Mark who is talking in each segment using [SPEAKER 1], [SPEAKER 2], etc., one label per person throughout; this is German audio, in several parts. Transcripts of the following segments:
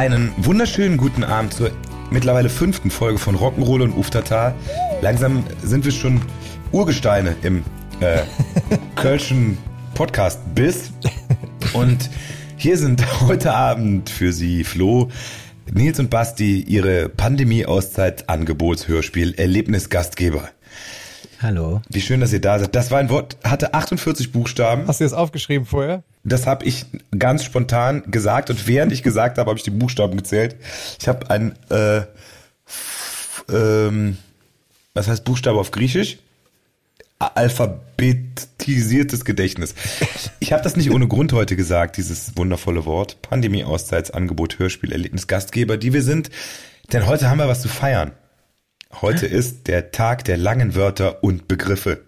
[SPEAKER 1] Einen wunderschönen guten Abend zur mittlerweile fünften Folge von Rock'n'Roll und Uftata. Langsam sind wir schon Urgesteine im äh, Kölschen Podcast-Biss. Und hier sind heute Abend für Sie Flo, Nils und Basti ihre Pandemie-Auszeit-Angebotshörspiel Erlebnis-Gastgeber.
[SPEAKER 2] Hallo.
[SPEAKER 1] Wie schön, dass ihr da seid. Das war ein Wort, hatte 48 Buchstaben.
[SPEAKER 3] Hast du das aufgeschrieben vorher?
[SPEAKER 1] Das habe ich ganz spontan gesagt und während ich gesagt habe, habe ich die Buchstaben gezählt. Ich habe ein, äh, f- ähm, was heißt Buchstabe auf Griechisch? Alphabetisiertes Gedächtnis. Ich habe das nicht ohne Grund heute gesagt, dieses wundervolle Wort. Pandemie, Auszeitsangebot, Hörspiel, Erlebnis, Gastgeber, die wir sind. Denn heute haben wir was zu feiern. Heute ist der Tag der langen Wörter und Begriffe.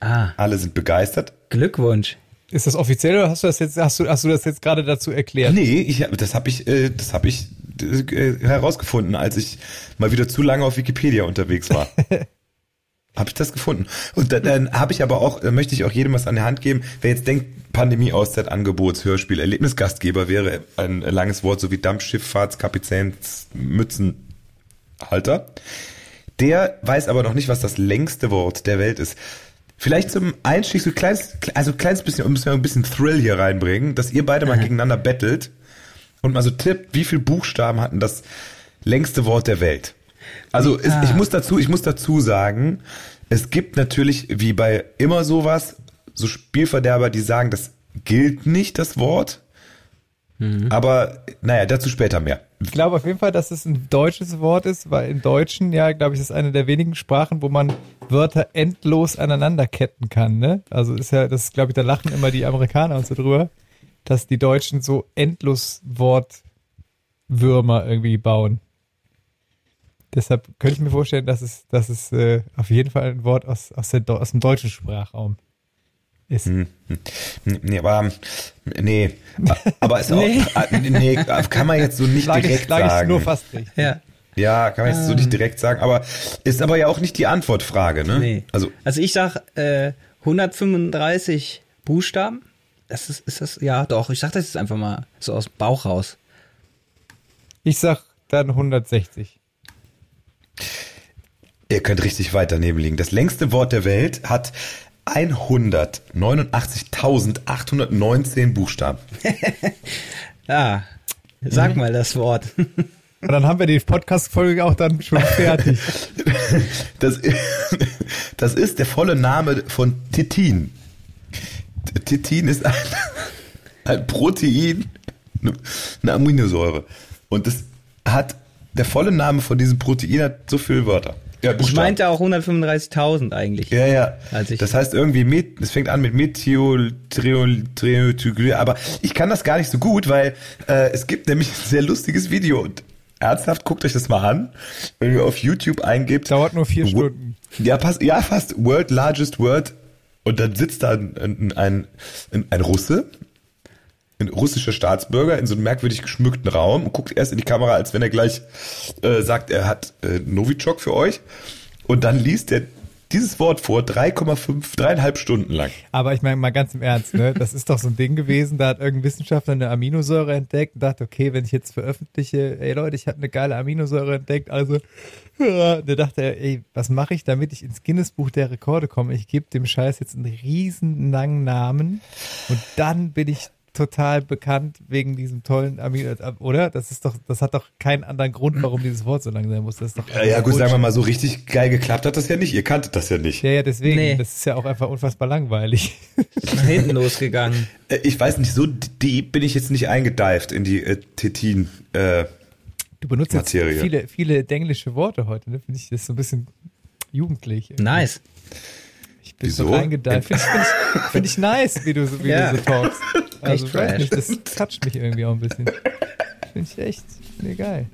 [SPEAKER 2] Ah,
[SPEAKER 1] Alle sind begeistert.
[SPEAKER 2] Glückwunsch.
[SPEAKER 3] Ist das offiziell oder hast du das jetzt, hast du, hast du das jetzt gerade dazu erklärt?
[SPEAKER 1] Nee, ich, hab- das habe ich, äh, das habe ich äh, herausgefunden, als ich mal wieder zu lange auf Wikipedia unterwegs war. habe ich das gefunden. Und dann, dann habe ich aber auch, da möchte ich auch jedem was an der Hand geben, wer jetzt denkt, Pandemie, Auszeit, Angebots, Hörspiel, Erlebnisgastgeber wäre ein langes Wort, so wie Dampfschifffahrtskapitäns, Mützenhalter. Der weiß aber noch nicht, was das längste Wort der Welt ist. Vielleicht zum Einstieg so ein kleines, also ein kleines bisschen, um ein bisschen Thrill hier reinbringen, dass ihr beide mal gegeneinander bettelt und mal so tippt, wie viele Buchstaben hatten das längste Wort der Welt? Also es, ich muss dazu, ich muss dazu sagen, es gibt natürlich wie bei immer sowas so Spielverderber, die sagen, das gilt nicht das Wort. Aber naja, dazu später mehr.
[SPEAKER 3] Ich glaube auf jeden Fall, dass es ein deutsches Wort ist, weil im Deutschen, ja, glaube ich, ist eine der wenigen Sprachen, wo man Wörter endlos aneinanderketten kann, ne? Also ist ja, das ist, glaube ich, da lachen immer die Amerikaner und so drüber, dass die Deutschen so endlos Wortwürmer irgendwie bauen. Deshalb könnte ich mir vorstellen, dass es, dass es äh, auf jeden Fall ein Wort aus, aus, der, aus dem deutschen Sprachraum ist.
[SPEAKER 1] Nee, aber nee, aber ist auch
[SPEAKER 2] Nee.
[SPEAKER 1] nee, kann man jetzt so nicht
[SPEAKER 3] Lag ich,
[SPEAKER 1] direkt
[SPEAKER 3] lag ich
[SPEAKER 1] sagen.
[SPEAKER 3] nur fast richtig.
[SPEAKER 2] Ja.
[SPEAKER 1] Ja, kann man jetzt so nicht direkt sagen, aber ist aber ja auch nicht die Antwortfrage, ne?
[SPEAKER 2] Nee.
[SPEAKER 1] Also
[SPEAKER 2] Also ich sag äh, 135 Buchstaben. Das ist, ist das, ja doch, ich sag das jetzt einfach mal so aus dem Bauch raus.
[SPEAKER 3] Ich sag dann 160.
[SPEAKER 1] Ihr könnt richtig weit daneben liegen. Das längste Wort der Welt hat 189.819 Buchstaben.
[SPEAKER 2] Ah, sag mal das Wort.
[SPEAKER 3] Und dann haben wir die Podcast-Folge auch dann schon fertig.
[SPEAKER 1] Das, das ist der volle Name von Titin. Titin ist ein, ein Protein, eine Aminosäure. Und das hat, der volle Name von diesem Protein hat so viele Wörter. Ja,
[SPEAKER 2] Ich meinte auch 135.000 eigentlich.
[SPEAKER 1] Ja, ja.
[SPEAKER 2] Als ich-
[SPEAKER 1] das heißt irgendwie, Met, es fängt an mit Methyl, Triol, Trioltyglyl, aber ich kann das gar nicht so gut, weil äh, es gibt nämlich ein sehr lustiges Video und ernsthaft, guckt euch das mal an, wenn ihr auf YouTube eingebt.
[SPEAKER 3] Dauert nur vier Stunden.
[SPEAKER 1] Ja, pass, ja, fast World Largest Word und dann sitzt da ein, ein, ein, ein Russe, ein russischer Staatsbürger in so einem merkwürdig geschmückten Raum und guckt erst in die Kamera, als wenn er gleich äh, sagt, er hat äh, Novichok für euch. Und dann liest er dieses Wort vor, 3,5, dreieinhalb Stunden lang.
[SPEAKER 3] Aber ich meine mal ganz im Ernst, ne? Das ist doch so ein Ding gewesen, da hat irgendein Wissenschaftler eine Aminosäure entdeckt und dachte, okay, wenn ich jetzt veröffentliche, ey Leute, ich habe eine geile Aminosäure entdeckt, also da dachte er, ey, was mache ich, damit ich ins Guinness-Buch der Rekorde komme? Ich gebe dem Scheiß jetzt einen riesen langen Namen und dann bin ich total bekannt wegen diesem tollen Amino, oder? Das ist doch, das hat doch keinen anderen Grund, warum dieses Wort so lang sein muss. Das ist doch
[SPEAKER 1] Ja, ja gut, sagen wir mal, so richtig geil geklappt hat das ja nicht. Ihr kanntet das ja nicht.
[SPEAKER 3] Ja, ja, deswegen.
[SPEAKER 2] Nee.
[SPEAKER 3] Das ist ja auch einfach unfassbar langweilig.
[SPEAKER 2] Nach hinten losgegangen.
[SPEAKER 1] Äh, Ich weiß nicht, so deep bin ich jetzt nicht eingedived in die äh, Tetin. Äh,
[SPEAKER 3] Du benutzt
[SPEAKER 1] Materie.
[SPEAKER 3] jetzt viele, viele englische Worte heute, ne? Finde ich das so ein bisschen jugendlich. irgendwie.
[SPEAKER 2] Nice.
[SPEAKER 1] Wieso?
[SPEAKER 3] so. Finde ich, find ich, find ich nice, wie du so, wie
[SPEAKER 2] Ja.
[SPEAKER 3] du so talkst. Also,
[SPEAKER 2] Echt
[SPEAKER 3] weiß
[SPEAKER 2] fresh.
[SPEAKER 3] nicht, das toucht mich irgendwie auch ein bisschen. Finde ich echt, nee, geil.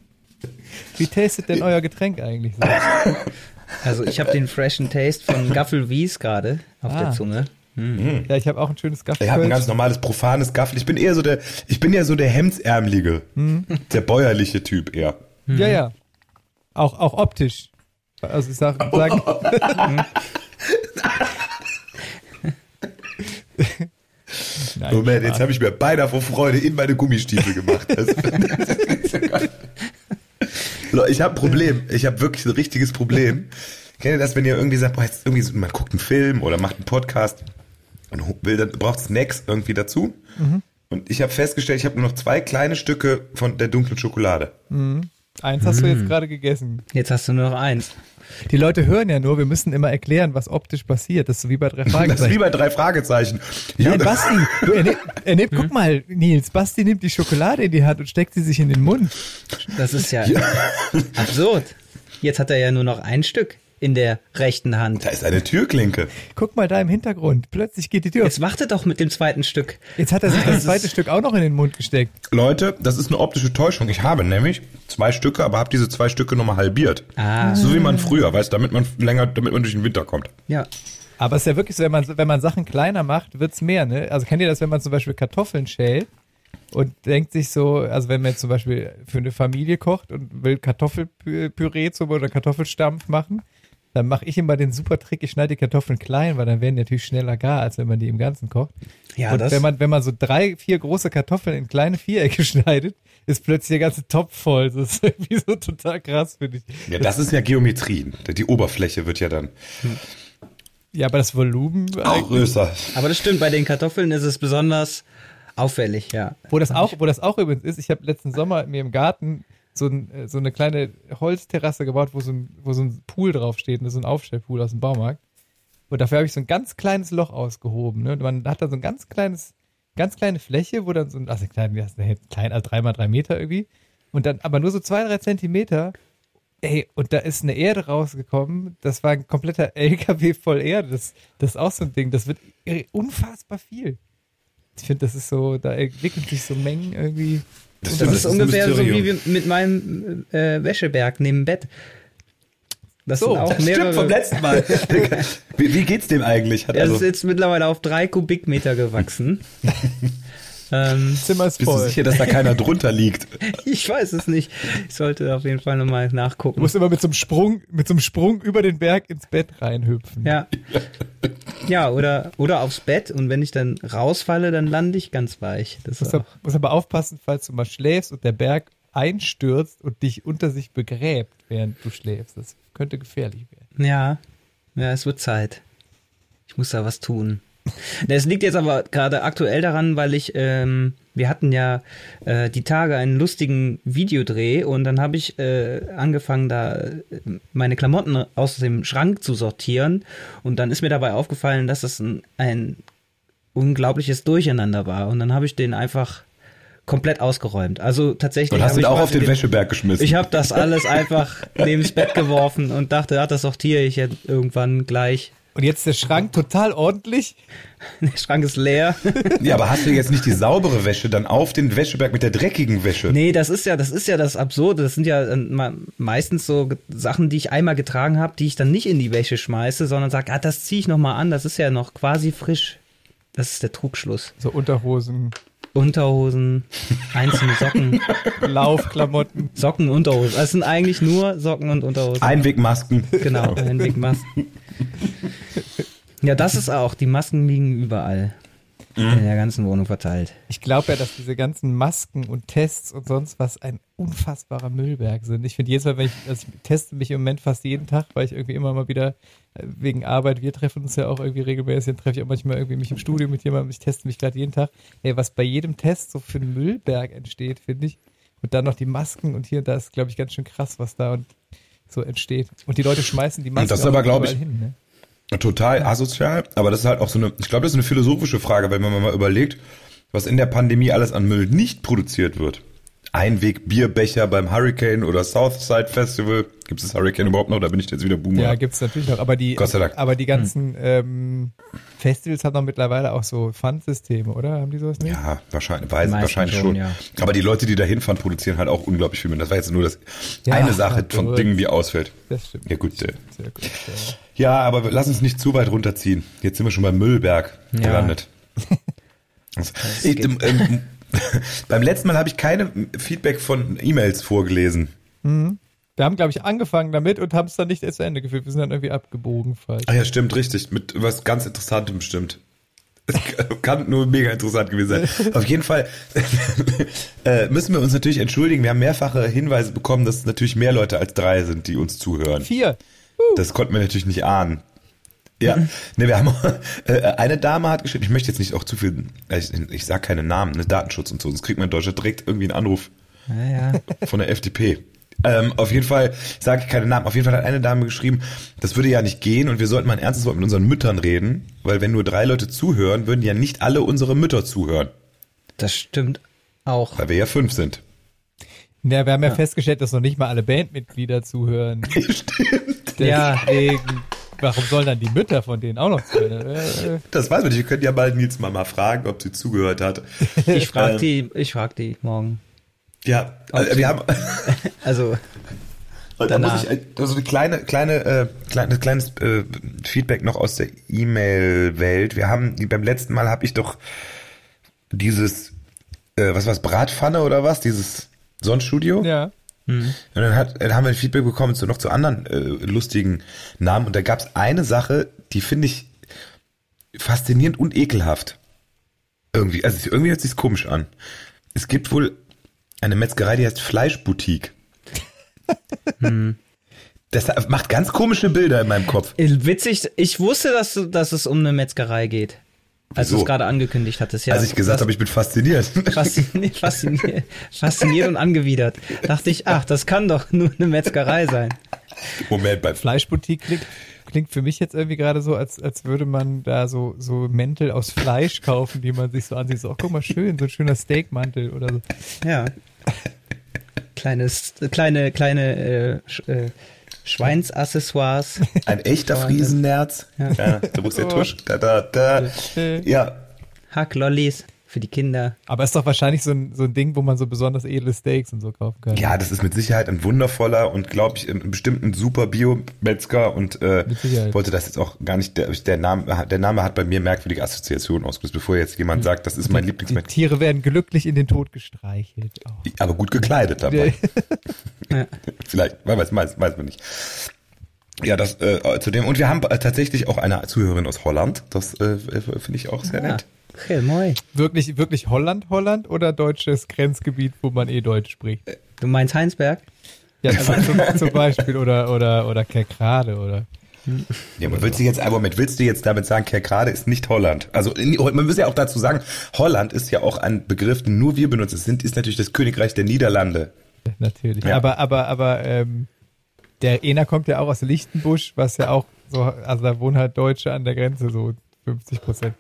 [SPEAKER 3] Wie tastet denn euer Getränk eigentlich so?
[SPEAKER 2] Also ich habe den freshen Taste von Gaffel Wies gerade auf
[SPEAKER 3] Ah.
[SPEAKER 2] der Zunge.
[SPEAKER 3] Ja, ich habe auch ein schönes Gaffel.
[SPEAKER 1] Ich habe ein ganz normales profanes Gaffel. Ich bin eher so der, ich bin ja so der Hemdsärmelige, der bäuerliche Typ eher.
[SPEAKER 3] Ja, ja. Auch, auch optisch. Also ich sag, sag, Nein,
[SPEAKER 1] Moment, jetzt habe ich mir beinahe vor Freude in meine Gummistiefel gemacht. Ich habe ein Problem. Ich habe wirklich ein richtiges Problem. Kennt ihr das, wenn ihr irgendwie sagt, boah, jetzt irgendwie so, man guckt einen Film oder macht einen Podcast und will dann braucht Snacks irgendwie dazu? Und ich habe festgestellt, ich habe nur noch zwei kleine Stücke von der dunklen Schokolade.
[SPEAKER 3] Eins hast du jetzt gerade gegessen.
[SPEAKER 2] Jetzt hast du nur noch eins.
[SPEAKER 3] Die Leute hören ja nur, wir müssen immer erklären, was optisch passiert. Das ist so wie bei drei
[SPEAKER 1] Das ist
[SPEAKER 3] Fragezeichen.
[SPEAKER 1] wie bei drei Fragezeichen.
[SPEAKER 3] Nein, Basti, du, er, nimmt, er nimmt, guck mal, Nils, Basti nimmt die Schokolade in die Hand und steckt sie sich in den Mund.
[SPEAKER 2] Das ist ja absurd. Jetzt hat er ja nur noch ein Stück in der rechten Hand.
[SPEAKER 1] Da ist eine Türklinke.
[SPEAKER 3] Guck mal da im Hintergrund. Plötzlich geht die Tür. Jetzt,
[SPEAKER 2] Jetzt warte doch mit dem zweiten Stück.
[SPEAKER 3] hat er sich das zweite Stück auch noch in den Mund gesteckt.
[SPEAKER 1] Leute, das ist eine optische Täuschung. Ich habe nämlich zwei Stücke, aber habe diese zwei Stücke nochmal halbiert.
[SPEAKER 2] Ah.
[SPEAKER 1] So wie man früher, weißt, damit man länger, damit man durch den Winter kommt.
[SPEAKER 2] Ja.
[SPEAKER 3] Aber es ist ja wirklich so, wenn man, wenn man Sachen kleiner macht, wird's mehr, ne? Also kennt ihr das, wenn man zum Beispiel Kartoffeln schält und denkt sich so, also wenn man jetzt zum Beispiel für eine Familie kocht und will Kartoffelpüree zum oder Kartoffelstampf machen, dann mache ich immer den super Trick, ich schneide die Kartoffeln klein, weil dann werden die natürlich schneller gar, als wenn man die im Ganzen kocht.
[SPEAKER 2] Ja,
[SPEAKER 3] und
[SPEAKER 2] das-
[SPEAKER 3] wenn man, wenn man so drei, vier große Kartoffeln in kleine Vierecke schneidet, ist plötzlich der ganze Topf voll. Das ist irgendwie so total krass, finde ich.
[SPEAKER 1] Ja, das ist ja Geometrie. Die Oberfläche wird ja dann
[SPEAKER 3] Ja, aber das Volumen, eigentlich-
[SPEAKER 1] größer.
[SPEAKER 2] Aber das stimmt, bei den Kartoffeln ist es besonders auffällig, ja.
[SPEAKER 3] Wo das auch, wo das auch übrigens ist, ich habe letzten Sommer mir im Garten so, ein, äh, so eine kleine Holzterrasse gebaut, wo so ein, wo so ein Pool draufsteht, so ein Aufstellpool aus dem Baumarkt. Und dafür habe ich so ein ganz kleines Loch ausgehoben. Ne? Und man hat da so ein ganz kleines, ganz kleine Fläche, wo dann so ein, also klein, wie heißt das, klein, also drei mal drei Meter irgendwie. Und dann aber nur so zwei, drei Zentimeter. Ey, und da ist eine Erde rausgekommen. Das war ein kompletter LKW voll Erde. Das, das ist auch so ein Ding. Das wird unfassbar viel. Ich finde, das ist so, da entwickeln sich so Mengen irgendwie.
[SPEAKER 1] Das,
[SPEAKER 2] Das, ist
[SPEAKER 1] ein
[SPEAKER 2] ungefähr so wie mit meinem äh, Wäscheberg neben Bett. Das
[SPEAKER 3] So,
[SPEAKER 2] sind auch
[SPEAKER 1] Das
[SPEAKER 2] mehrere.
[SPEAKER 1] stimmt vom letzten Mal. wie, wie geht's dem eigentlich? Hat
[SPEAKER 2] er
[SPEAKER 1] also,
[SPEAKER 2] ist jetzt mittlerweile auf drei Kubikmeter gewachsen. ähm,
[SPEAKER 3] Zimmer ist
[SPEAKER 1] bist du
[SPEAKER 3] voll.
[SPEAKER 1] sicher, dass da keiner drunter liegt?
[SPEAKER 2] ich weiß es nicht. Ich sollte auf jeden Fall nochmal
[SPEAKER 3] Du
[SPEAKER 2] nachgucken.
[SPEAKER 3] musst immer mit so einem Sprung, mit so einem Sprung über den Berg ins Bett reinhüpfen.
[SPEAKER 2] Ja. Ja, oder, oder aufs Bett und wenn ich dann rausfalle, dann lande ich ganz weich. Das
[SPEAKER 3] Muss,
[SPEAKER 2] auch,
[SPEAKER 3] muss aber aufpassen, falls du mal schläfst und der Berg einstürzt und dich unter sich begräbt, während du schläfst. Das könnte gefährlich werden.
[SPEAKER 2] ja, ja, es wird Zeit. Ich muss da was tun. Das liegt jetzt aber gerade aktuell daran, weil ich, ähm, wir hatten ja äh, die Tage einen lustigen Videodreh und dann habe ich äh, angefangen, da äh, meine Klamotten aus dem Schrank zu sortieren und dann ist mir dabei aufgefallen, dass das ein, ein unglaubliches Durcheinander war und dann habe ich den einfach komplett ausgeräumt. Also tatsächlich.
[SPEAKER 1] Und hast
[SPEAKER 2] ich
[SPEAKER 1] auch auf
[SPEAKER 2] quasi
[SPEAKER 1] den Wäscheberg geschmissen.
[SPEAKER 2] Ich habe das alles einfach neben das Bett geworfen und dachte, ja, das sortiere ich jetzt irgendwann gleich.
[SPEAKER 3] Und jetzt der Schrank total ordentlich.
[SPEAKER 2] Der Schrank ist leer.
[SPEAKER 1] ja, aber hast du jetzt nicht die saubere Wäsche dann auf den Wäscheberg mit der dreckigen Wäsche?
[SPEAKER 2] Nee, das ist ja, das ist ja das Absurde. Das sind ja äh, ma- meistens so Sachen, die ich einmal getragen habe, die ich dann nicht in die Wäsche schmeiße, sondern sage, ah, das ziehe ich noch mal an. Das ist ja noch quasi frisch. Das ist der Trugschluss.
[SPEAKER 3] So Unterhosen,
[SPEAKER 2] Unterhosen, einzelne Socken,
[SPEAKER 3] Laufklamotten.
[SPEAKER 2] Socken, Unterhosen. Es sind eigentlich nur Socken und Unterhosen.
[SPEAKER 1] Einwegmasken.
[SPEAKER 2] Genau, Einwegmasken. Ja, das ist auch. Die Masken liegen überall. In der ganzen Wohnung verteilt.
[SPEAKER 3] Ich glaube ja, dass diese ganzen Masken und Tests und sonst was ein unfassbarer Müllberg sind. Ich finde jedes Mal, wenn ich, also ich teste mich im Moment fast jeden Tag, weil ich irgendwie immer mal wieder äh, wegen Arbeit, wir treffen uns ja auch irgendwie regelmäßig, dann treffe ich auch manchmal irgendwie mich im Studio mit jemandem, ich teste mich gerade jeden Tag. Ey, was bei jedem Test so für ein Müllberg entsteht, finde ich. Und dann noch die Masken und hier und da ist, glaube ich, ganz schön krass, was da und so entsteht. Und die Leute schmeißen die Masken
[SPEAKER 1] das ist aber, glaub
[SPEAKER 3] überall
[SPEAKER 1] ich,
[SPEAKER 3] hin, ne?
[SPEAKER 1] Total asozial, aber das ist halt auch so eine, ich glaube, das ist eine philosophische Frage, wenn man mal überlegt, was in der Pandemie alles an Müll nicht produziert wird. Einweg Bierbecher beim Hurricane oder Southside Festival. Gibt es das Hurricane überhaupt noch? Da bin ich jetzt wieder Boomer.
[SPEAKER 3] Ja, gibt's natürlich noch. Aber die,
[SPEAKER 1] Gott sei Dank.
[SPEAKER 3] aber die ganzen ähm, Festivals haben doch mittlerweile auch so Pfandsysteme, oder? Haben die sowas nicht?
[SPEAKER 1] Ja, wahrscheinlich, weiß, wahrscheinlich
[SPEAKER 2] schon,
[SPEAKER 1] schon.
[SPEAKER 2] ja.
[SPEAKER 1] Aber die Leute, die da hinfahren, produzieren halt auch unglaublich viel Müll. Das war jetzt nur das
[SPEAKER 3] Ja,
[SPEAKER 1] eine Sache von. Dingen, die ausfällt.
[SPEAKER 3] Das stimmt.
[SPEAKER 1] Ja gut, äh,
[SPEAKER 3] Sehr gut. Ja.
[SPEAKER 1] Ja, aber lass uns nicht zu weit runterziehen. Jetzt sind wir schon beim Müllberg
[SPEAKER 2] Ja.
[SPEAKER 1] gelandet. Das- ich, ähm, ähm, beim letzten Mal habe ich keine Feedback von E-Mails vorgelesen.
[SPEAKER 3] Wir haben, glaube ich, angefangen damit und haben es dann nicht zu Ende geführt. Wir sind dann irgendwie abgebogen falsch.
[SPEAKER 1] Ah ja, stimmt, richtig. Mit was ganz Interessantem bestimmt. Das kann nur mega interessant gewesen sein. Auf jeden Fall äh, müssen wir uns natürlich entschuldigen. Wir haben mehrfache Hinweise bekommen, dass es natürlich mehr Leute als drei sind, die uns zuhören.
[SPEAKER 3] Vier.
[SPEAKER 1] Das konnten wir natürlich nicht ahnen. Ja, ne, wir haben äh, eine Dame hat geschrieben, ich möchte jetzt nicht auch zu viel, ich, ich sag keine Namen, ne, Datenschutz und so, sonst kriegt man in Deutschland direkt irgendwie einen Anruf
[SPEAKER 2] Ja, ja.
[SPEAKER 1] von der FDP. Ähm, auf jeden Fall sage ich keine Namen. Auf jeden Fall hat eine Dame geschrieben, das würde ja nicht gehen und wir sollten mal ein ernstes Wort mit unseren Müttern reden, weil wenn nur drei Leute zuhören, würden ja nicht alle unsere Mütter zuhören,
[SPEAKER 2] Das stimmt auch.
[SPEAKER 1] weil wir ja fünf sind.
[SPEAKER 3] Ja, wir haben ja, festgestellt, dass noch nicht mal alle Bandmitglieder zuhören.
[SPEAKER 1] Stimmt.
[SPEAKER 2] Ja.
[SPEAKER 3] Warum sollen dann die Mütter von denen auch noch zuhören? Äh, äh,
[SPEAKER 1] Das weiß man nicht. Wir können ja mal Nils Mama fragen, ob sie zugehört hat.
[SPEAKER 2] Ich frage
[SPEAKER 1] Ähm,
[SPEAKER 2] die, ich frag die morgen.
[SPEAKER 1] Ja, also wir haben
[SPEAKER 2] Also,
[SPEAKER 1] da muss
[SPEAKER 2] Danach.
[SPEAKER 1] ich äh, also eine kleine, kleine, äh, kleine, kleines äh, Feedback noch aus der E-Mail-Welt. Wir haben beim letzten Mal habe ich doch dieses, äh, was war's, Bratpfanne oder was? Dieses Sonnenstudio.
[SPEAKER 3] ja.
[SPEAKER 1] Und dann, hat, dann haben wir ein Feedback bekommen zu noch zu anderen äh, lustigen Namen. Und da gab es eine Sache, die finde ich faszinierend und ekelhaft. Irgendwie, also irgendwie hört sich komisch an. Es gibt wohl eine Metzgerei, die heißt Fleischboutique. Das macht ganz komische Bilder in meinem Kopf.
[SPEAKER 2] witzig, ich wusste, dass, dass es um eine Metzgerei geht. Als du es gerade angekündigt hattest, ja.
[SPEAKER 1] Als ich gesagt habe, ich bin fasziniert.
[SPEAKER 2] Fasziniert, fasziniert, fasziniert und angewidert. Dachte ich, ach, das kann doch nur eine Metzgerei sein.
[SPEAKER 1] Moment, bei
[SPEAKER 3] Fleischboutique klingt, klingt für mich jetzt irgendwie gerade so, als, als würde man da so, so Mäntel aus Fleisch kaufen, die man sich so ansieht. So, oh, guck mal, schön, so ein schöner Steakmantel oder so.
[SPEAKER 2] Ja. Kleines, kleine, kleine äh, äh, Schweinsaccessoires.
[SPEAKER 1] ein echter Friesennerz.
[SPEAKER 2] Ja.
[SPEAKER 1] Ja, da muss der Tusch. Da, da, da. Ja,
[SPEAKER 2] Hacklollis für die Kinder.
[SPEAKER 3] Aber ist doch wahrscheinlich so ein, so ein Ding, wo man so besonders edle Steaks und so kaufen kann.
[SPEAKER 1] Ja, das ist mit Sicherheit ein wundervoller und glaube ich ein bestimmten super Bio-Metzger und äh, wollte das jetzt auch gar nicht, der, der Name, der Name hat bei mir merkwürdige Assoziationen ausgelöst, bevor jetzt jemand sagt, das ist mein
[SPEAKER 3] Die
[SPEAKER 1] Lieblingsmetzger.
[SPEAKER 3] Tiere werden glücklich in den Tod gestreichelt. Auch.
[SPEAKER 1] Aber gut gekleidet dabei. Vielleicht, man weiß, weiß, weiß man nicht. Ja, das äh, zudem. Und wir haben äh, tatsächlich auch eine Zuhörerin aus Holland. Das äh, finde ich auch sehr
[SPEAKER 2] Ja.
[SPEAKER 1] nett.
[SPEAKER 2] Okay, moi.
[SPEAKER 3] Wirklich, wirklich Holland, Holland oder deutsches Grenzgebiet, wo man eh Deutsch spricht?
[SPEAKER 2] Du meinst Heinsberg?
[SPEAKER 3] Ja, zum, zum Beispiel oder, oder, oder Kerkrade oder.
[SPEAKER 1] Ja, aber willst du jetzt, aber Moment, willst du jetzt damit sagen, Kerkrade ist nicht Holland? Also in, man muss ja auch dazu sagen, Holland ist ja auch ein Begriff, den nur wir benutzen. Es sind, ist natürlich das Königreich der Niederlande.
[SPEAKER 3] Natürlich.
[SPEAKER 1] Ja.
[SPEAKER 3] Aber, aber, aber ähm, der Ena kommt ja auch aus Lichtenbusch, was ja auch so, also da wohnen halt Deutsche an der Grenze, so 50 Prozent.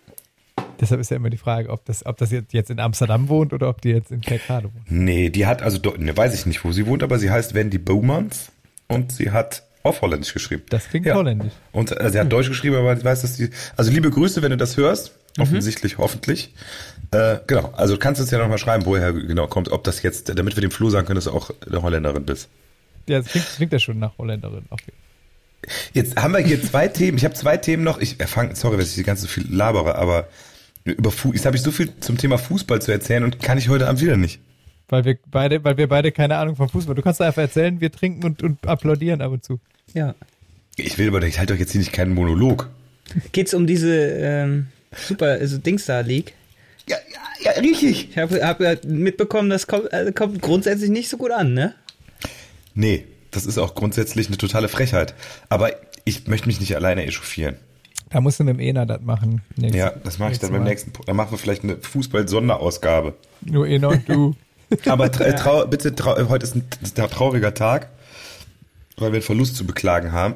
[SPEAKER 3] Deshalb ist ja immer die Frage, ob das, ob das jetzt in Amsterdam wohnt oder ob die jetzt in Kerkrade wohnt.
[SPEAKER 1] Nee, die hat also, ne, weiß ich nicht, wo sie wohnt, aber sie heißt Wendy Bowmans und sie hat auf Holländisch geschrieben.
[SPEAKER 3] Das klingt
[SPEAKER 1] Ja.
[SPEAKER 3] holländisch.
[SPEAKER 1] Und äh, sie hat Deutsch geschrieben, aber ich weiß, dass die. Also liebe Grüße, wenn du das hörst. Offensichtlich, hoffentlich. Äh, genau. Also du kannst uns ja nochmal schreiben, woher genau kommt, ob das jetzt, damit wir dem Flo sagen können, dass du auch eine Holländerin bist.
[SPEAKER 3] Ja, das klingt, klingt ja schon nach Holländerin. Okay.
[SPEAKER 1] Jetzt haben wir hier zwei Themen. Ich habe zwei Themen noch. Ich erfange, sorry, dass ich die ganze so viel labere, aber über Fu jetzt habe ich so viel zum Thema Fußball zu erzählen und kann ich heute Abend wieder nicht.
[SPEAKER 3] Weil wir beide, weil wir beide keine Ahnung vom Fußball. Du kannst einfach erzählen, wir trinken und, und applaudieren ab und zu.
[SPEAKER 2] Ja.
[SPEAKER 1] Ich will aber, ich halte doch jetzt hier nicht keinen Monolog.
[SPEAKER 2] Geht's um diese ähm, Super, also Dingstar League?
[SPEAKER 1] Ja, ja, ja, richtig.
[SPEAKER 2] Ich habe hab mitbekommen, das kommt, äh, kommt grundsätzlich nicht so gut an, ne?
[SPEAKER 1] Nee, das ist auch grundsätzlich eine totale Frechheit. Aber ich möchte mich nicht alleine echauffieren.
[SPEAKER 3] Da musst du mit dem Ena das machen. Nächstes-
[SPEAKER 1] Ja, das mache ich dann beim nächsten. Dann machen wir vielleicht eine Fußball-Sonderausgabe.
[SPEAKER 3] Nur Ena und du.
[SPEAKER 1] Aber tra trau bitte, trau heute ist ein, ist ein trauriger Tag, weil wir einen Verlust zu beklagen haben.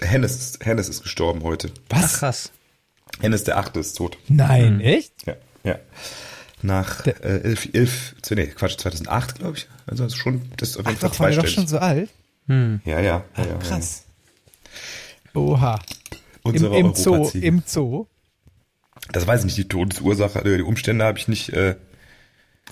[SPEAKER 1] Hennes, ist- Hennes ist gestorben heute.
[SPEAKER 2] Ach, krass.
[SPEAKER 1] Hennes der Achte ist tot.
[SPEAKER 3] Nein, echt?
[SPEAKER 1] Ja, ja. Nach äh, elf, elf, nee, Quatsch, 2008, glaube ich. Also das ist schon, das ist auf jeden
[SPEAKER 3] Ach
[SPEAKER 1] Fall
[SPEAKER 3] doch, war der doch
[SPEAKER 1] zweistellig.
[SPEAKER 3] schon so alt?
[SPEAKER 1] Ja, ja, ja, ja.
[SPEAKER 3] Krass. Oha. Im,
[SPEAKER 1] Unsere
[SPEAKER 3] im Zoo,
[SPEAKER 1] Europaziege.
[SPEAKER 3] im Zoo.
[SPEAKER 1] Das weiß ich nicht, die Todesursache, äh, die Umstände habe ich nicht. Äh,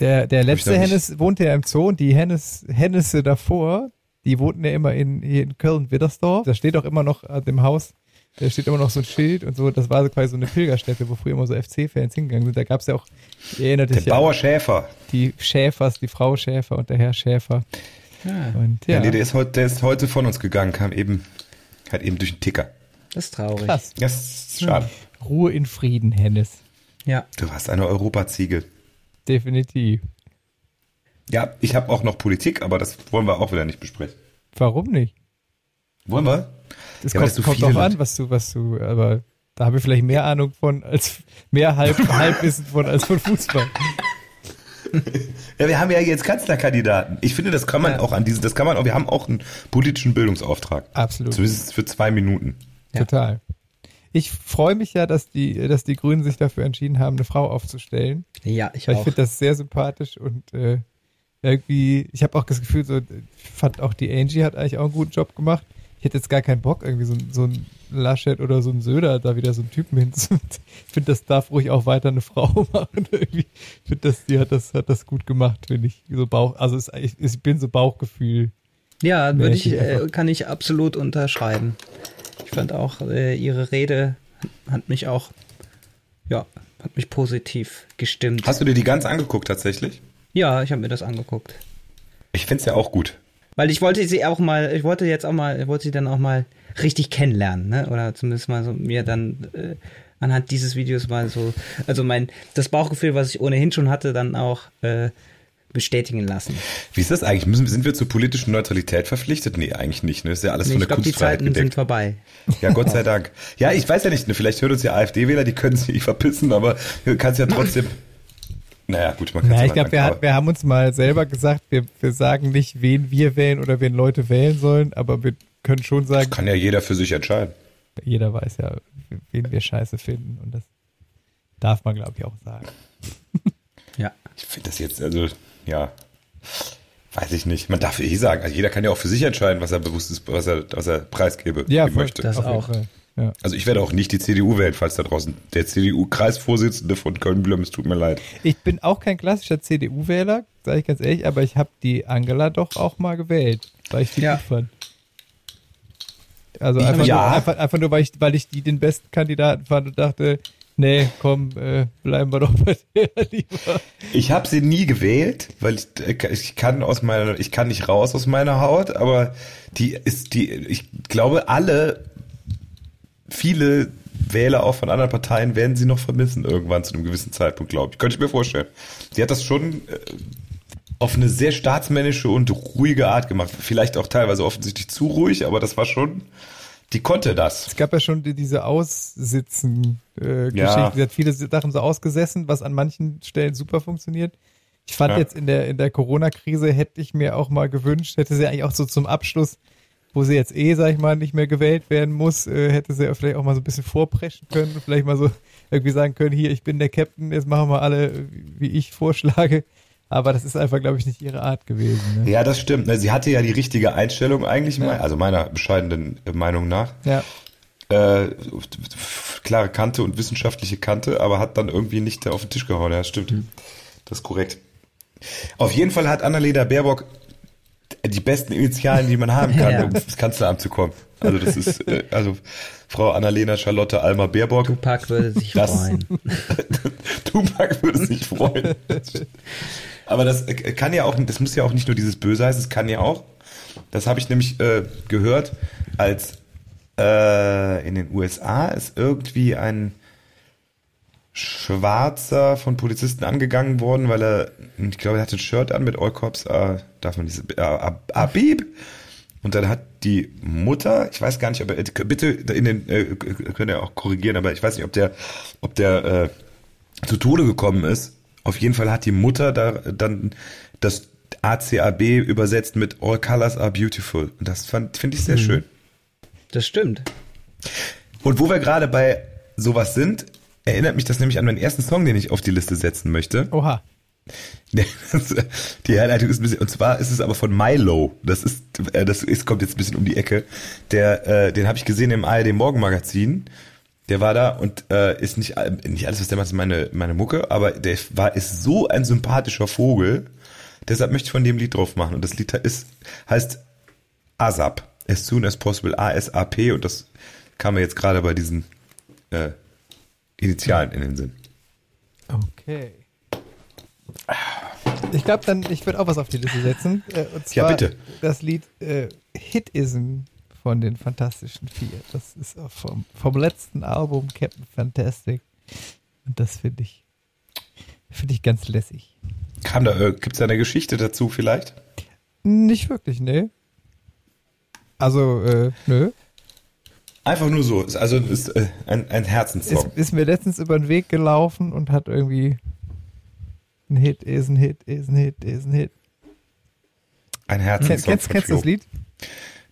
[SPEAKER 3] Der, der letzte. Hennes wohnte ja im Zoo und die Hennes, Hennesse davor, die wohnten ja immer in, hier in Köln-Widdersdorf. Da steht auch immer noch an dem Haus, da steht immer noch so ein Schild und so. Das war so quasi so eine Pilgerstätte, wo früher immer so FC-Fans hingegangen sind. Da gab es ja auch, ihr erinnert
[SPEAKER 1] der
[SPEAKER 3] dich ja,
[SPEAKER 1] Bauer Schäfer.
[SPEAKER 3] die Schäfers, die Frau Schäfer und der Herr Schäfer. Und
[SPEAKER 1] Ja,
[SPEAKER 3] ja,
[SPEAKER 1] nee, der ist heute, der ist heute von uns gegangen, kam eben, halt eben durch den Ticker.
[SPEAKER 2] Das ist traurig.
[SPEAKER 3] krass.
[SPEAKER 1] Das ist schade.
[SPEAKER 3] Ruhe in Frieden, Hennes.
[SPEAKER 2] Ja.
[SPEAKER 1] Du warst eine Europaziege.
[SPEAKER 3] Definitiv.
[SPEAKER 1] Ja, ich habe auch noch Politik, aber das wollen wir auch wieder nicht besprechen.
[SPEAKER 3] Warum nicht?
[SPEAKER 1] Wollen wir?
[SPEAKER 3] Das
[SPEAKER 1] Ja,
[SPEAKER 3] kommt,
[SPEAKER 1] so
[SPEAKER 3] kommt auch an, was du, was du, aber da habe ich vielleicht mehr Ahnung von, als mehr halb, Halbwissen von als von Fußball.
[SPEAKER 1] Ja, wir haben ja jetzt Kanzlerkandidaten. Ich finde, das kann man
[SPEAKER 2] Ja.
[SPEAKER 1] auch an diesen, das kann man auch, wir haben auch einen politischen Bildungsauftrag.
[SPEAKER 3] Absolut.
[SPEAKER 1] Zumindest für zwei Minuten.
[SPEAKER 2] Ja.
[SPEAKER 3] Total. Ich freue mich ja, dass die, dass die Grünen sich dafür entschieden haben, eine Frau aufzustellen.
[SPEAKER 2] Ja, ich
[SPEAKER 3] Weil ich
[SPEAKER 2] auch.
[SPEAKER 3] finde das sehr sympathisch und äh, irgendwie, ich habe auch das Gefühl, so, ich fand auch die Angie hat eigentlich auch einen guten Job gemacht. Ich hätte jetzt gar keinen Bock, irgendwie so, ein- so ein Laschet oder so ein Söder da wieder so einen Typen hinzu. Ich finde, das darf ruhig auch weiter eine Frau machen. Irgendwie. Ich finde, das, die hat das, hat das gut gemacht, finde ich. So Bauch, also es, ich, ich bin so Bauchgefühl.
[SPEAKER 2] Ja, würde ich, äh, kann ich absolut unterschreiben. Ich fand auch, äh, ihre Rede hat mich auch, ja, hat mich positiv gestimmt.
[SPEAKER 1] Hast du dir die ganz angeguckt tatsächlich?
[SPEAKER 2] Ja, ich habe mir das angeguckt.
[SPEAKER 1] Ich find's ja auch gut.
[SPEAKER 2] Weil ich wollte sie auch mal, ich wollte jetzt auch mal, ich wollte sie dann auch mal richtig kennenlernen, ne? Oder zumindest mal so mir dann äh, anhand dieses Videos mal so, also mein, das Bauchgefühl, was ich ohnehin schon hatte, dann auch äh, bestätigen lassen.
[SPEAKER 1] Wie ist das eigentlich? Müssen, sind wir zur politischen Neutralität verpflichtet? Nee, eigentlich nicht. Ne? Ist ja alles
[SPEAKER 2] Nee,
[SPEAKER 1] von
[SPEAKER 2] ich
[SPEAKER 1] der
[SPEAKER 2] glaube, die
[SPEAKER 1] Kunstfreiheit
[SPEAKER 2] Zeiten sind
[SPEAKER 1] gedeckt.
[SPEAKER 2] vorbei.
[SPEAKER 1] Ja, Gott sei Dank. Ja, ich weiß ja nicht. Ne? Vielleicht hört uns ja AfD-Wähler, die können sich nicht verpissen, aber du kannst ja trotzdem. Naja, gut, man kann ja
[SPEAKER 3] ich glaube, wir, wir haben uns mal selber gesagt, wir, wir sagen nicht, wen wir wählen oder wen Leute wählen sollen, aber wir können schon sagen,
[SPEAKER 1] Kann ja jeder für sich entscheiden.
[SPEAKER 3] jeder weiß ja, wen wir scheiße finden und das darf man, glaube ich, auch sagen.
[SPEAKER 2] Ja.
[SPEAKER 1] Ich finde das jetzt, also, ja, weiß ich nicht. Man darf eh sagen, also jeder kann ja auch für sich entscheiden, was er bewusst ist, was er, was er preisgebe
[SPEAKER 3] Ja,
[SPEAKER 1] möchte.
[SPEAKER 2] Das auch.
[SPEAKER 3] Fall. Ja.
[SPEAKER 1] Also ich werde auch nicht die CDU wählen, falls da draußen der CDU-Kreisvorsitzende von Köln-Blüm, es tut mir leid.
[SPEAKER 3] Ich bin auch kein klassischer CDU-Wähler, sage ich ganz ehrlich, aber ich habe die Angela doch auch mal gewählt, weil ich die
[SPEAKER 2] Ja.
[SPEAKER 3] gut fand. Also einfach,
[SPEAKER 1] Ja.
[SPEAKER 3] nur, einfach, einfach nur, weil ich, weil ich die den besten Kandidaten fand und dachte, nee, komm, äh, bleiben wir doch bei der lieber.
[SPEAKER 1] Ich habe sie nie gewählt, weil ich, ich kann aus meiner, ich kann nicht raus aus meiner Haut, aber die ist die, ich glaube alle, viele Wähler auch von anderen Parteien werden sie noch vermissen irgendwann zu einem gewissen Zeitpunkt, glaube ich. Könnte ich mir vorstellen. Sie hat das schon äh, auf eine sehr staatsmännische und ruhige Art gemacht. Vielleicht auch teilweise offensichtlich zu ruhig, aber das war schon, die konnte das.
[SPEAKER 3] Es gab ja schon die, diese Aussitzen-Geschichten.
[SPEAKER 1] Ja.
[SPEAKER 3] Sie hat viele Sachen so ausgesessen, was an manchen Stellen super funktioniert. Ich fand
[SPEAKER 1] Ja.
[SPEAKER 3] jetzt in der, in der Corona-Krise hätte ich mir auch mal gewünscht, hätte sie eigentlich auch so zum Abschluss, wo sie jetzt eh, sag ich mal, nicht mehr gewählt werden muss, äh, hätte sie ja vielleicht auch mal so ein bisschen vorpreschen können und vielleicht mal so irgendwie sagen können, hier, ich bin der Captain, jetzt machen wir alle, wie ich vorschlage. Aber das ist einfach, glaube ich, nicht ihre Art gewesen. Ne?
[SPEAKER 1] Ja, das stimmt. Ne, Sie hatte ja die richtige Einstellung eigentlich, mal, also meiner bescheidenen Meinung nach.
[SPEAKER 3] Ja.
[SPEAKER 1] äh, klare Kante und wissenschaftliche Kante, aber hat dann irgendwie nicht auf den Tisch gehauen. Ja, stimmt. Das ist korrekt. Auf jeden Fall hat Annalena Baerbock die besten Initialen, die man haben kann,
[SPEAKER 2] Ja.
[SPEAKER 1] um ins Kanzleramt zu kommen. Also das ist, äh, also Frau Annalena Charlotte Alma Baerbock.
[SPEAKER 2] Tupac würde sich
[SPEAKER 1] Das-
[SPEAKER 2] freuen.
[SPEAKER 1] Tupac würde sich freuen. Aber das äh, kann ja auch, das muss ja auch nicht nur dieses Böse heißen, es kann ja auch. Das habe ich nämlich äh, gehört, als äh, in den USA ist irgendwie ein Schwarzer von Polizisten angegangen worden, weil er, ich glaube, er hatte ein Shirt an mit All Cops, äh, darf man diese, äh, Ab- Abib. Und dann hat die Mutter, ich weiß gar nicht, ob er, bitte in den, äh, könnt ihr auch korrigieren, aber ich weiß nicht, ob der, ob der äh, zu Tode gekommen ist. Auf jeden Fall hat die Mutter da dann das ACAB übersetzt mit All Colors are beautiful. Und das finde ich sehr schön.
[SPEAKER 2] Das stimmt.
[SPEAKER 1] Und wo wir gerade bei sowas sind, erinnert mich das nämlich an meinen ersten Song, den ich auf die Liste setzen möchte.
[SPEAKER 3] Oha.
[SPEAKER 1] Die Herleitung ist ein bisschen, und zwar ist es aber von Milo. Das ist, äh, das ist, kommt jetzt ein bisschen um die Ecke. Der, äh, den habe ich gesehen im ARD Morgenmagazin. Der war da und äh, ist nicht, all- nicht alles, was der macht, ist meine, meine Mucke, aber der war, ist so ein sympathischer Vogel. Deshalb möchte ich von dem Lied drauf machen. Und das Lied ist, heißt ASAP. As soon as possible, A-S-A-P. Und das kam mir jetzt gerade bei diesen äh, Initialen in den Sinn.
[SPEAKER 3] Okay. Ich glaube dann, ich würde auch was auf die Liste setzen. Äh, und
[SPEAKER 1] Ja,
[SPEAKER 3] zwar
[SPEAKER 1] bitte.
[SPEAKER 3] Das Lied äh, Hitism von den Fantastischen Vier. Das ist vom, vom letzten Album Captain Fantastic. Und das finde ich, finde ich ganz lässig.
[SPEAKER 1] Kam da, äh, gibt's da eine Geschichte dazu vielleicht?
[SPEAKER 3] Nicht wirklich, nee. Also, äh, nö.
[SPEAKER 1] Einfach nur so. Ist Also ist äh, ein, ein
[SPEAKER 3] Ist,
[SPEAKER 1] Herzenssong.
[SPEAKER 3] ist mir letztens über den Weg gelaufen und hat irgendwie ein Hit, ist ein Hit, ist ein Hit, ist ein Hit.
[SPEAKER 1] Ein Herzenssong.
[SPEAKER 3] kennst, kennst du das. Lied?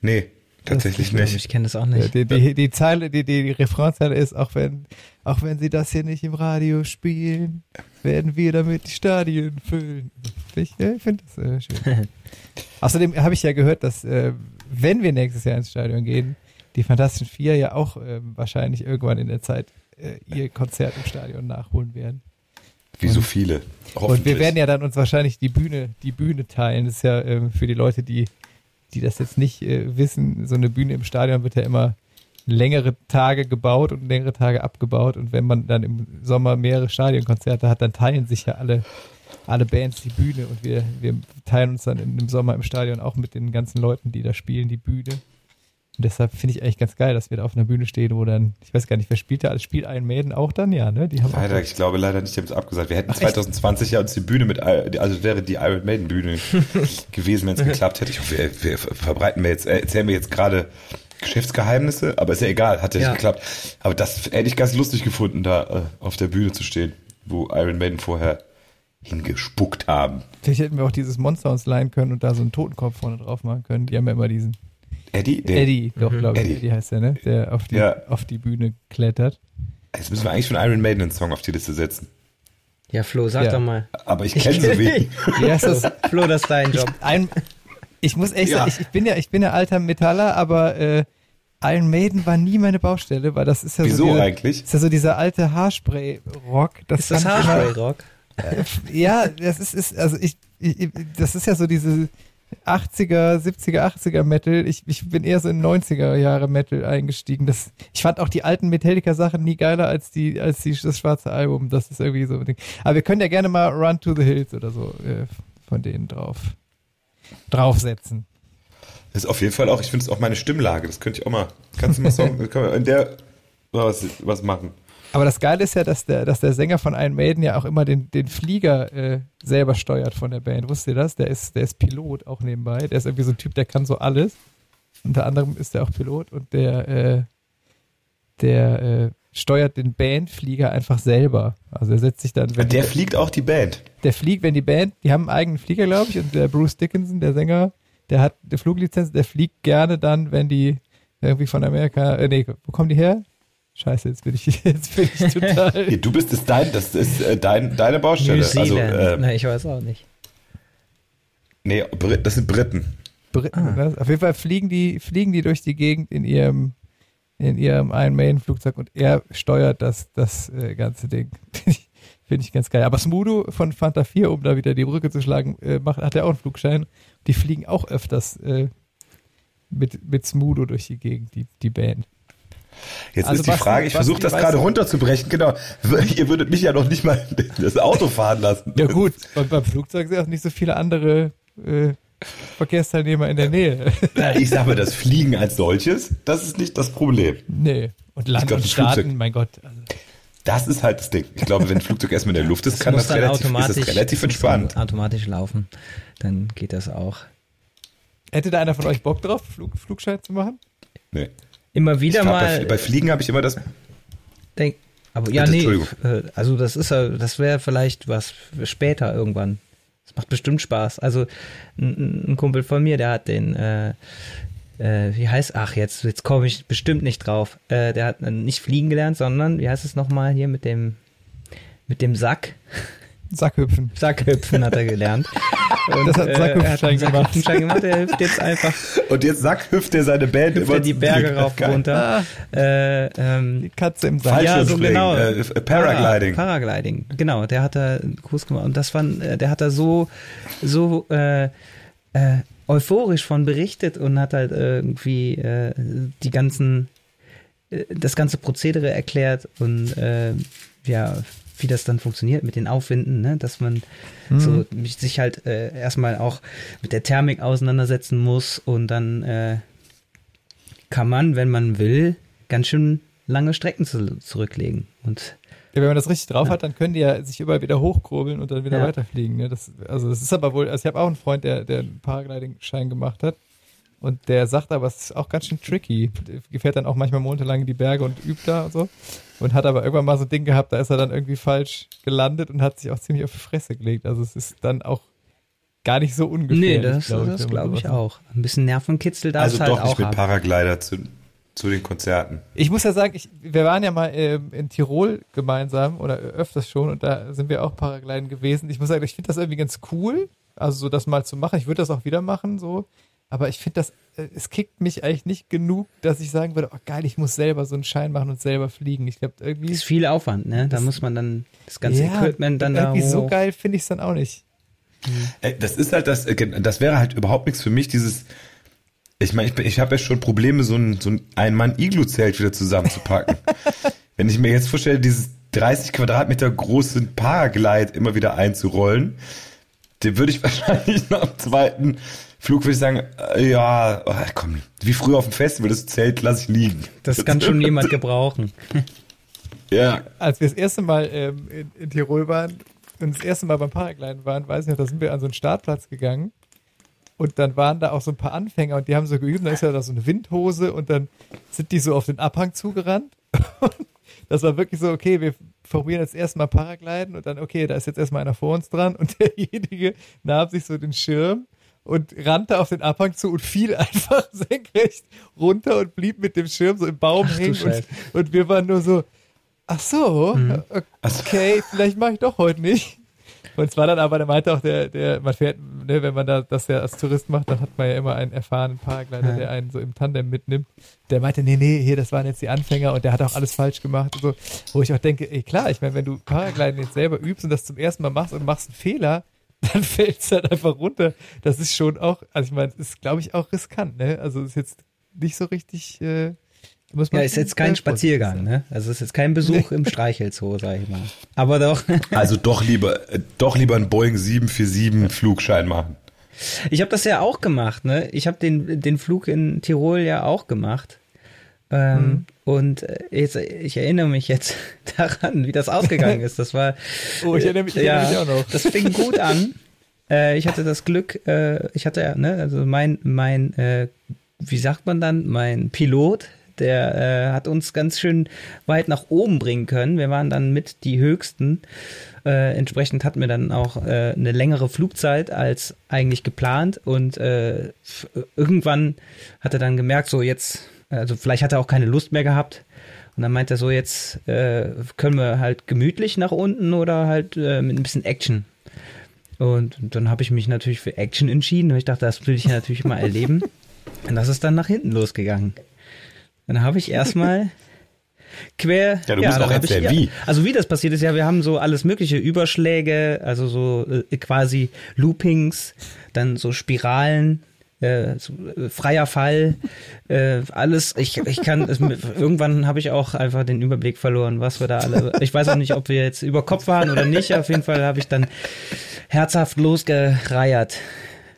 [SPEAKER 1] Nee, tatsächlich nicht.
[SPEAKER 2] Ich kenne das auch nicht.
[SPEAKER 3] die, die, die Zeile, die, die, die Refrainzeile ist, auch wenn, auch wenn sie das hier nicht im Radio spielen, werden wir damit die Stadien füllen. Ich, äh, finde das äh, schön. Außerdem habe ich ja gehört, dass äh, wenn wir nächstes Jahr ins Stadion gehen, die Fantastischen Vier ja auch äh, wahrscheinlich irgendwann in der Zeit äh, ihr Konzert im Stadion nachholen werden.
[SPEAKER 1] Wie so viele.
[SPEAKER 3] Und wir werden ja dann uns wahrscheinlich die Bühne, die Bühne teilen. Das ist ja ähm, für die Leute, die, die das jetzt nicht äh, wissen, so eine Bühne im Stadion wird ja immer längere Tage gebaut und längere Tage abgebaut. Und wenn man dann im Sommer mehrere Stadionkonzerte hat, dann teilen sich ja alle, alle Bands die Bühne und wir, wir teilen uns dann im Sommer im Stadion auch mit den ganzen Leuten, die da spielen, die Bühne. Und deshalb finde ich eigentlich ganz geil, dass wir da auf einer Bühne stehen, wo dann, ich weiß gar nicht, wer spielt da alles? Spielt Iron Maiden auch dann? Ja, ne? Die haben auch
[SPEAKER 1] Leider, ich glaube leider nicht, die haben es abgesagt. Wir hätten
[SPEAKER 3] Ach, echt?
[SPEAKER 1] 2020 ja uns die Bühne mit, also wäre die Iron Maiden Bühne gewesen, wenn es geklappt hätte. Ich hoffe, wir, wir verbreiten wir jetzt, äh, erzählen wir jetzt gerade Geschäftsgeheimnisse, aber ist ja egal, hat ja,
[SPEAKER 2] Ja.
[SPEAKER 1] nicht geklappt. Aber das hätte ich ganz lustig gefunden, da äh, auf der Bühne zu stehen, wo Iron Maiden vorher hingespuckt haben.
[SPEAKER 3] Vielleicht hätten wir auch dieses Monster uns leihen können und da so einen Totenkopf vorne drauf machen können. Die haben ja immer diesen
[SPEAKER 1] Eddie? Der,
[SPEAKER 3] Eddie, doch, glaube ich,
[SPEAKER 1] Eddie.
[SPEAKER 3] Eddie heißt der, ne? Der auf die,
[SPEAKER 1] Ja.
[SPEAKER 3] auf die Bühne klettert.
[SPEAKER 1] Jetzt müssen wir eigentlich von Iron Maiden einen Song auf die Liste setzen.
[SPEAKER 2] Ja, Flo, sag
[SPEAKER 3] Ja.
[SPEAKER 2] doch mal.
[SPEAKER 1] Aber ich kenne so wenig.
[SPEAKER 3] Wie heißt das?
[SPEAKER 2] Flo, das ist dein Job.
[SPEAKER 3] Ein, ich muss echt
[SPEAKER 1] Ja.
[SPEAKER 3] sagen, ich, ich bin ja, ich bin ja alter Metaller, aber äh, Iron Maiden war nie meine Baustelle, weil das ist ja so
[SPEAKER 1] Wieso
[SPEAKER 3] dieser,
[SPEAKER 1] eigentlich?
[SPEAKER 3] ist ja so dieser alte Haarspray-Rock. Das
[SPEAKER 2] Ist das
[SPEAKER 3] ich
[SPEAKER 2] Haarspray-Rock?
[SPEAKER 3] Ja, das ist, ist also ich, ich, das ist ja so diese 80er, 70er, 80er Metal. Ich, ich bin eher so in 90er Jahre Metal eingestiegen. Das, ich fand auch die alten Metallica Sachen nie geiler als die, als die, das schwarze Album. Das ist irgendwie so ein Ding. Aber wir können ja gerne mal Run to the Hills oder so äh, von denen drauf, draufsetzen.
[SPEAKER 1] Das ist auf jeden Fall auch, ich finde es auch meine Stimmlage. Das könnte ich auch mal. Kannst du mal Song, können wir in der was, was machen?
[SPEAKER 3] Aber das Geile ist ja, dass der, dass der Sänger von Iron Maiden ja auch immer den, den Flieger äh, selber steuert von der Band. Wusstet ihr das? Der ist, der ist Pilot auch nebenbei. Der ist irgendwie so ein Typ, der kann so alles. Unter anderem ist er auch Pilot und der, äh, der äh, steuert den Bandflieger einfach selber. Also er setzt sich dann, wenn
[SPEAKER 1] Der
[SPEAKER 3] die,
[SPEAKER 1] fliegt auch die Band.
[SPEAKER 3] der fliegt, wenn die Band, die haben einen eigenen Flieger, glaube ich, und der Bruce Dickinson, der Sänger, der hat eine Fluglizenz, der fliegt gerne dann, wenn die irgendwie von Amerika, äh, nee, wo kommen die her? Scheiße, jetzt bin ich, jetzt bin ich total.
[SPEAKER 1] Du bist es dein, das ist äh, dein, deine Baustelle.
[SPEAKER 2] New
[SPEAKER 1] Also, äh,
[SPEAKER 2] Na, ich weiß auch nicht.
[SPEAKER 1] nee, das sind Briten.
[SPEAKER 3] Briten,
[SPEAKER 2] Ah.
[SPEAKER 3] ne? Auf jeden Fall fliegen die, fliegen die durch die Gegend in ihrem, in ihrem Iron Maiden Flugzeug und er steuert das, das äh, ganze Ding. Finde ich, ganz geil. Aber Smudo von Fanta 4, um da wieder die Brücke zu schlagen, äh, macht, hat ja auch einen Flugschein. Die fliegen auch öfters äh, mit, mit Smudo durch die Gegend, die, die Band.
[SPEAKER 1] Jetzt
[SPEAKER 3] Also
[SPEAKER 1] ist die
[SPEAKER 3] Basti-
[SPEAKER 1] Frage, ich versuche das gerade runterzubrechen. Genau. Ihr würdet mich ja noch nicht mal das Auto fahren lassen.
[SPEAKER 3] Ja gut, und beim Flugzeug sind auch nicht so viele andere äh, Verkehrsteilnehmer in der Nähe.
[SPEAKER 1] Na, Ich sage mal, das Fliegen als solches, das ist nicht das Problem.
[SPEAKER 3] nee. Und Land
[SPEAKER 1] glaub,
[SPEAKER 3] und
[SPEAKER 1] das
[SPEAKER 3] Staaten,
[SPEAKER 1] Flugzeug-
[SPEAKER 3] mein Gott. Also,
[SPEAKER 1] Das ist halt das Ding. Ich glaube, wenn ein Flugzeug erstmal in der Luft ist, kann
[SPEAKER 2] muss
[SPEAKER 1] das relativ, ist
[SPEAKER 2] automatisch,
[SPEAKER 1] das relativ
[SPEAKER 2] das
[SPEAKER 1] entspannt.
[SPEAKER 2] automatisch laufen. Dann geht das auch.
[SPEAKER 3] hätte da einer von euch Bock drauf, Flug, Flugschein zu machen?
[SPEAKER 1] Nee.
[SPEAKER 2] Immer wieder
[SPEAKER 1] fahr
[SPEAKER 2] mal.
[SPEAKER 1] bei, bei Fliegen habe ich immer das.
[SPEAKER 2] denk, aber ja, nee. Äh, Also das ist ja, das wäre vielleicht was später irgendwann. Das macht bestimmt Spaß. Also ein, ein Kumpel von mir, der hat den, äh, äh, wie heißt, ach jetzt, jetzt komme ich bestimmt nicht drauf. Äh, der hat äh, nicht fliegen gelernt, sondern wie heißt es nochmal hier mit dem, mit dem Sack?
[SPEAKER 3] Sackhüpfen.
[SPEAKER 2] Sackhüpfen hat er gelernt. Und,
[SPEAKER 3] Das hat
[SPEAKER 2] äh,
[SPEAKER 3] Sackhüpfschein
[SPEAKER 2] hat einen
[SPEAKER 3] gemacht.
[SPEAKER 2] Sackhüpfschein gemacht. Er hüpft jetzt einfach
[SPEAKER 1] Und jetzt Sack hüpft er seine Band
[SPEAKER 2] hüpft er die Berge rauf und runter. Äh, ähm,
[SPEAKER 3] Die Katze im Sack.
[SPEAKER 1] Fallschirmspringen,
[SPEAKER 2] Ja, so genau.
[SPEAKER 1] äh, Paragliding.
[SPEAKER 2] Para- Paragliding, genau. Der hat da einen Kurs gemacht und das war, äh, der hat da so, so äh, äh, euphorisch von berichtet und hat halt irgendwie äh, die ganzen, äh, das ganze Prozedere erklärt und äh, ja, wie das dann funktioniert mit den Aufwinden, ne? dass man so mich- sich halt äh, erstmal auch mit der Thermik auseinandersetzen muss und dann äh, kann man, wenn man will, ganz schön lange Strecken zu, zurücklegen. Und
[SPEAKER 3] Ja, wenn man das richtig drauf hat, dann können die ja sich überall wieder hochkurbeln und dann wieder
[SPEAKER 2] Ja.
[SPEAKER 3] weiterfliegen. Ne? Das, also das ist aber wohl, also ich habe auch einen Freund, der, der einen Paragliding-Schein gemacht hat. Und der sagt aber, es ist auch ganz schön tricky. Der fährt dann auch manchmal monatelang in die Berge und übt da und so. Und hat aber irgendwann mal so ein Ding gehabt, da ist er dann irgendwie falsch gelandet und hat sich auch ziemlich auf die Fresse gelegt. Also es ist dann auch gar nicht so ungefährlich.
[SPEAKER 2] Nee, das,
[SPEAKER 3] glaub
[SPEAKER 2] glaube ich
[SPEAKER 3] sowas macht.
[SPEAKER 2] auch. Ein bisschen Nervenkitzel darf
[SPEAKER 1] Also
[SPEAKER 2] es halt
[SPEAKER 1] doch nicht
[SPEAKER 2] auch
[SPEAKER 1] mit. Paraglider zu, zu den Konzerten.
[SPEAKER 3] Ich muss ja sagen, ich, wir waren ja mal ähm, in Tirol gemeinsam oder öfters schon und da sind wir auch Paragliden gewesen. Ich muss sagen, ich finde das irgendwie ganz cool, also so das mal zu machen. Ich würde das auch wieder machen, so. Aber ich finde das, äh, es kickt mich eigentlich nicht genug, dass ich sagen würde, oh geil, ich muss selber so einen Schein machen und selber fliegen. Ich glaube irgendwie
[SPEAKER 2] ist viel Aufwand, ne? Da
[SPEAKER 3] Das-
[SPEAKER 2] muss man dann das ganze
[SPEAKER 3] ja,
[SPEAKER 2] Equipment dann da
[SPEAKER 3] irgendwie so geil finde ich es dann auch nicht.
[SPEAKER 1] Ey, das ist halt das, äh, das wäre halt überhaupt nichts für mich, dieses, ich meine, ich, ich habe ja schon Probleme, so ein, so ein Ein-Mann-Iglu-Zelt wieder zusammenzupacken. Wenn ich mir jetzt vorstelle, dieses 30 Quadratmeter große Paraglide immer wieder einzurollen, den würde ich wahrscheinlich nach dem zweiten Flug würde ich sagen, äh, ja, oh, komm, wie früher auf dem Festival, das Zelt lasse ich liegen.
[SPEAKER 2] Das kann schon jemand gebrauchen.
[SPEAKER 1] Ja,
[SPEAKER 3] Als wir das erste Mal ähm, in, in Tirol waren und das erste Mal beim Paragliden waren, weiß ich noch, da sind wir an so einen Startplatz gegangen und dann waren da auch so ein paar Anfänger und die haben so geübt, da ist ja da so eine Windhose und dann sind die so auf den Abhang zugerannt. Und das war wirklich so, okay, wir probieren jetzt erstmal Paragliden und dann, okay, da ist jetzt erstmal einer vor uns dran und derjenige nahm sich so den Schirm und rannte auf den Abhang zu und fiel einfach senkrecht runter und blieb mit dem Schirm so im Baum
[SPEAKER 2] Ach
[SPEAKER 3] hängen und, und wir waren nur so, ach so, okay, vielleicht mache ich doch heute nicht. Und es war dann aber, der meinte auch, der, der, man fährt, ne, wenn man da das ja als Tourist macht, dann hat man ja immer einen erfahrenen Paraglider,
[SPEAKER 2] Ja.
[SPEAKER 3] der einen so im Tandem mitnimmt. Der meinte, nee, nee, hier, das waren jetzt die Anfänger und der hat auch alles falsch gemacht und so. Wo ich auch denke, ey, klar, ich meine, wenn du Paragliden jetzt selber übst und das zum ersten Mal machst und machst einen Fehler, dann fällt es halt einfach runter. Das ist schon auch, also ich meine, es ist, glaube ich, auch riskant, ne? Also es ist jetzt nicht so richtig, äh, muss man
[SPEAKER 2] Ja, ist jetzt kein Spaziergang,
[SPEAKER 3] sein.
[SPEAKER 2] ne? Also ist jetzt kein Besuch im Streichelzoo, sag ich mal. Aber doch.
[SPEAKER 1] also doch lieber, äh, doch lieber einen Boeing 747 Flugschein machen.
[SPEAKER 2] Ich habe das ja auch gemacht, ne? Ich habe den, den Flug in Tirol ja auch gemacht. Ähm,
[SPEAKER 3] Mhm.
[SPEAKER 2] Und äh, jetzt, ich erinnere mich jetzt daran, wie das ausgegangen ist. Das war.
[SPEAKER 3] Oh, ich erinnere mich, ich erinnere mich auch noch.
[SPEAKER 2] Das fing gut an. Äh, ich hatte das Glück, äh, ich hatte ja, ne, also mein, mein, äh, wie sagt man dann, mein Pilot, der äh, hat uns ganz schön weit nach oben bringen können. Wir waren dann mit die höchsten. Äh, entsprechend hatten wir dann auch eine längere Flugzeit als eigentlich geplant und irgendwann hat er dann gemerkt, so jetzt, also vielleicht hat er auch keine Lust mehr gehabt. Und dann meint er so, jetzt äh, können wir halt gemütlich nach unten oder halt äh, mit ein bisschen Action. Und dann habe ich mich natürlich für Action entschieden, weil ich dachte, das will ich ja natürlich mal erleben. Und das ist dann nach hinten losgegangen. Dann habe ich erstmal quer.
[SPEAKER 1] Ja, du musst
[SPEAKER 2] dann
[SPEAKER 1] auch
[SPEAKER 2] ich-
[SPEAKER 1] erzählen,
[SPEAKER 2] ja,
[SPEAKER 1] wie.
[SPEAKER 2] Also wie das passiert ist, ja, wir haben so alles mögliche Überschläge, also so äh, quasi Loopings, dann so Spiralen, äh, so, äh, freier Fall, äh, alles. Ich, ich kann, es, irgendwann habe ich auch einfach den Überblick verloren, was wir da alle. Ich weiß auch nicht, ob wir jetzt über Kopf waren oder nicht. Auf jeden Fall habe ich dann herzhaft losgereiert.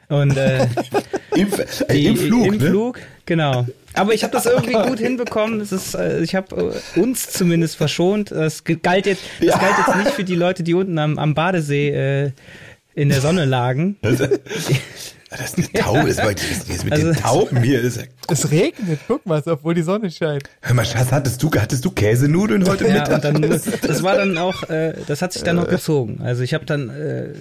[SPEAKER 2] Und äh,
[SPEAKER 1] Im, äh,
[SPEAKER 2] die-
[SPEAKER 1] im Flug,
[SPEAKER 2] Im
[SPEAKER 1] ne?
[SPEAKER 2] Flug, genau. Aber ich habe das irgendwie gut hinbekommen. Es ist, äh, ich habe uns zumindest verschont. Das galt jetzt, das
[SPEAKER 1] Ja.
[SPEAKER 2] galt jetzt nicht für die Leute, die unten am, am Badesee äh, in der Sonne lagen.
[SPEAKER 1] Das, ist eine Taube, das, war- das, das mit
[SPEAKER 2] Also-
[SPEAKER 1] den Tauben hier. Das,
[SPEAKER 3] Es regnet, guck mal, obwohl die Sonne scheint.
[SPEAKER 1] hör mal, Schatz, hattest du, hattest du Käsenudeln heute
[SPEAKER 2] Ja,
[SPEAKER 1] Mittag?
[SPEAKER 2] dann, das war dann auch, äh, das hat sich dann noch gezogen. Also ich habe dann, äh,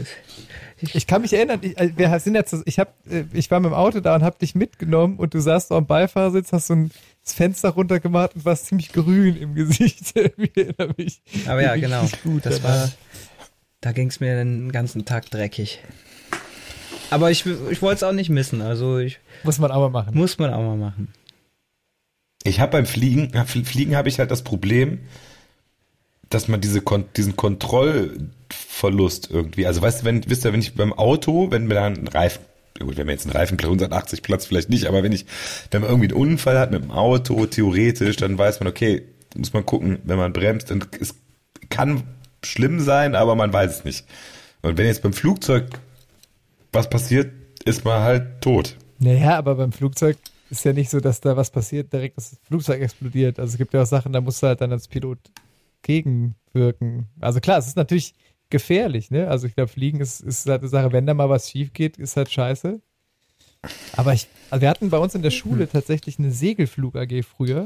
[SPEAKER 3] Ich kann mich erinnern, ich, äh, wir sind jetzt, ich hab, äh, ich war mit dem Auto da und hab dich mitgenommen und du saßt so am Beifahrersitz, hast so ein das Fenster runtergemacht und warst ziemlich grün im Gesicht. ich erinnere mich.
[SPEAKER 2] aber ja, genau.
[SPEAKER 3] Gut
[SPEAKER 2] Das war, da ging es mir den ganzen Tag dreckig. Aber ich, ich wollte es auch nicht missen. Also ich
[SPEAKER 3] Muss man aber machen.
[SPEAKER 2] muss man auch mal machen.
[SPEAKER 1] Ich habe beim Fliegen, Fliegen habe ich halt das Problem, dass man diese Kon diesen Kontrollverlust irgendwie, also weißt du, wenn, wisst ihr, wenn ich beim Auto, wenn mir da ein Reifen, ja gut, wenn mir jetzt ein Reifen 180 Platz vielleicht nicht, aber wenn ich, wenn man irgendwie einen Unfall hat mit dem Auto, theoretisch, dann weiß man, okay, muss man gucken, wenn man bremst, dann es kann schlimm sein, aber man weiß es nicht. Und wenn jetzt beim Flugzeug was passiert, ist man halt tot.
[SPEAKER 3] Naja, aber beim Flugzeug ist ja nicht so, dass da was passiert, direkt das Flugzeug explodiert. Also es gibt ja auch Sachen, da musst du halt dann als Pilot gegenwirken. Also klar, es ist natürlich gefährlich, ne? Also ich glaube, Fliegen ist, ist halt eine Sache, wenn da mal was schief geht, ist halt scheiße. Aber ich, also wir hatten bei uns in der Schule tatsächlich eine Segelflug AG früher.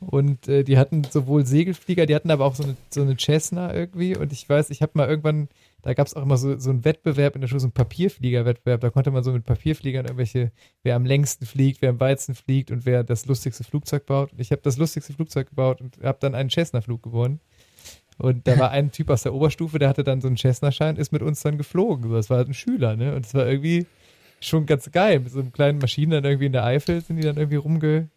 [SPEAKER 3] Und äh, die hatten sowohl Segelflieger, die hatten aber auch so eine, so eine Cessna irgendwie. Und ich weiß, ich habe mal irgendwann, da gab es auch immer so, so einen Wettbewerb in der Schule, so einen Papierfliegerwettbewerb. Da konnte man so mit Papierfliegern irgendwelche, wer am längsten fliegt, wer am weitesten fliegt und wer das lustigste Flugzeug baut. Ich habe das lustigste Flugzeug gebaut und habe dann einen Cessna-Flug gewonnen. Und da war ein Typ aus der Oberstufe, der hatte dann so einen Cessna-Schein, ist mit uns dann geflogen. Das war halt ein Schüler, ne? Und es war irgendwie schon ganz geil. Mit so einem kleinen Maschinen dann irgendwie in der Eifel sind die dann irgendwie rumge,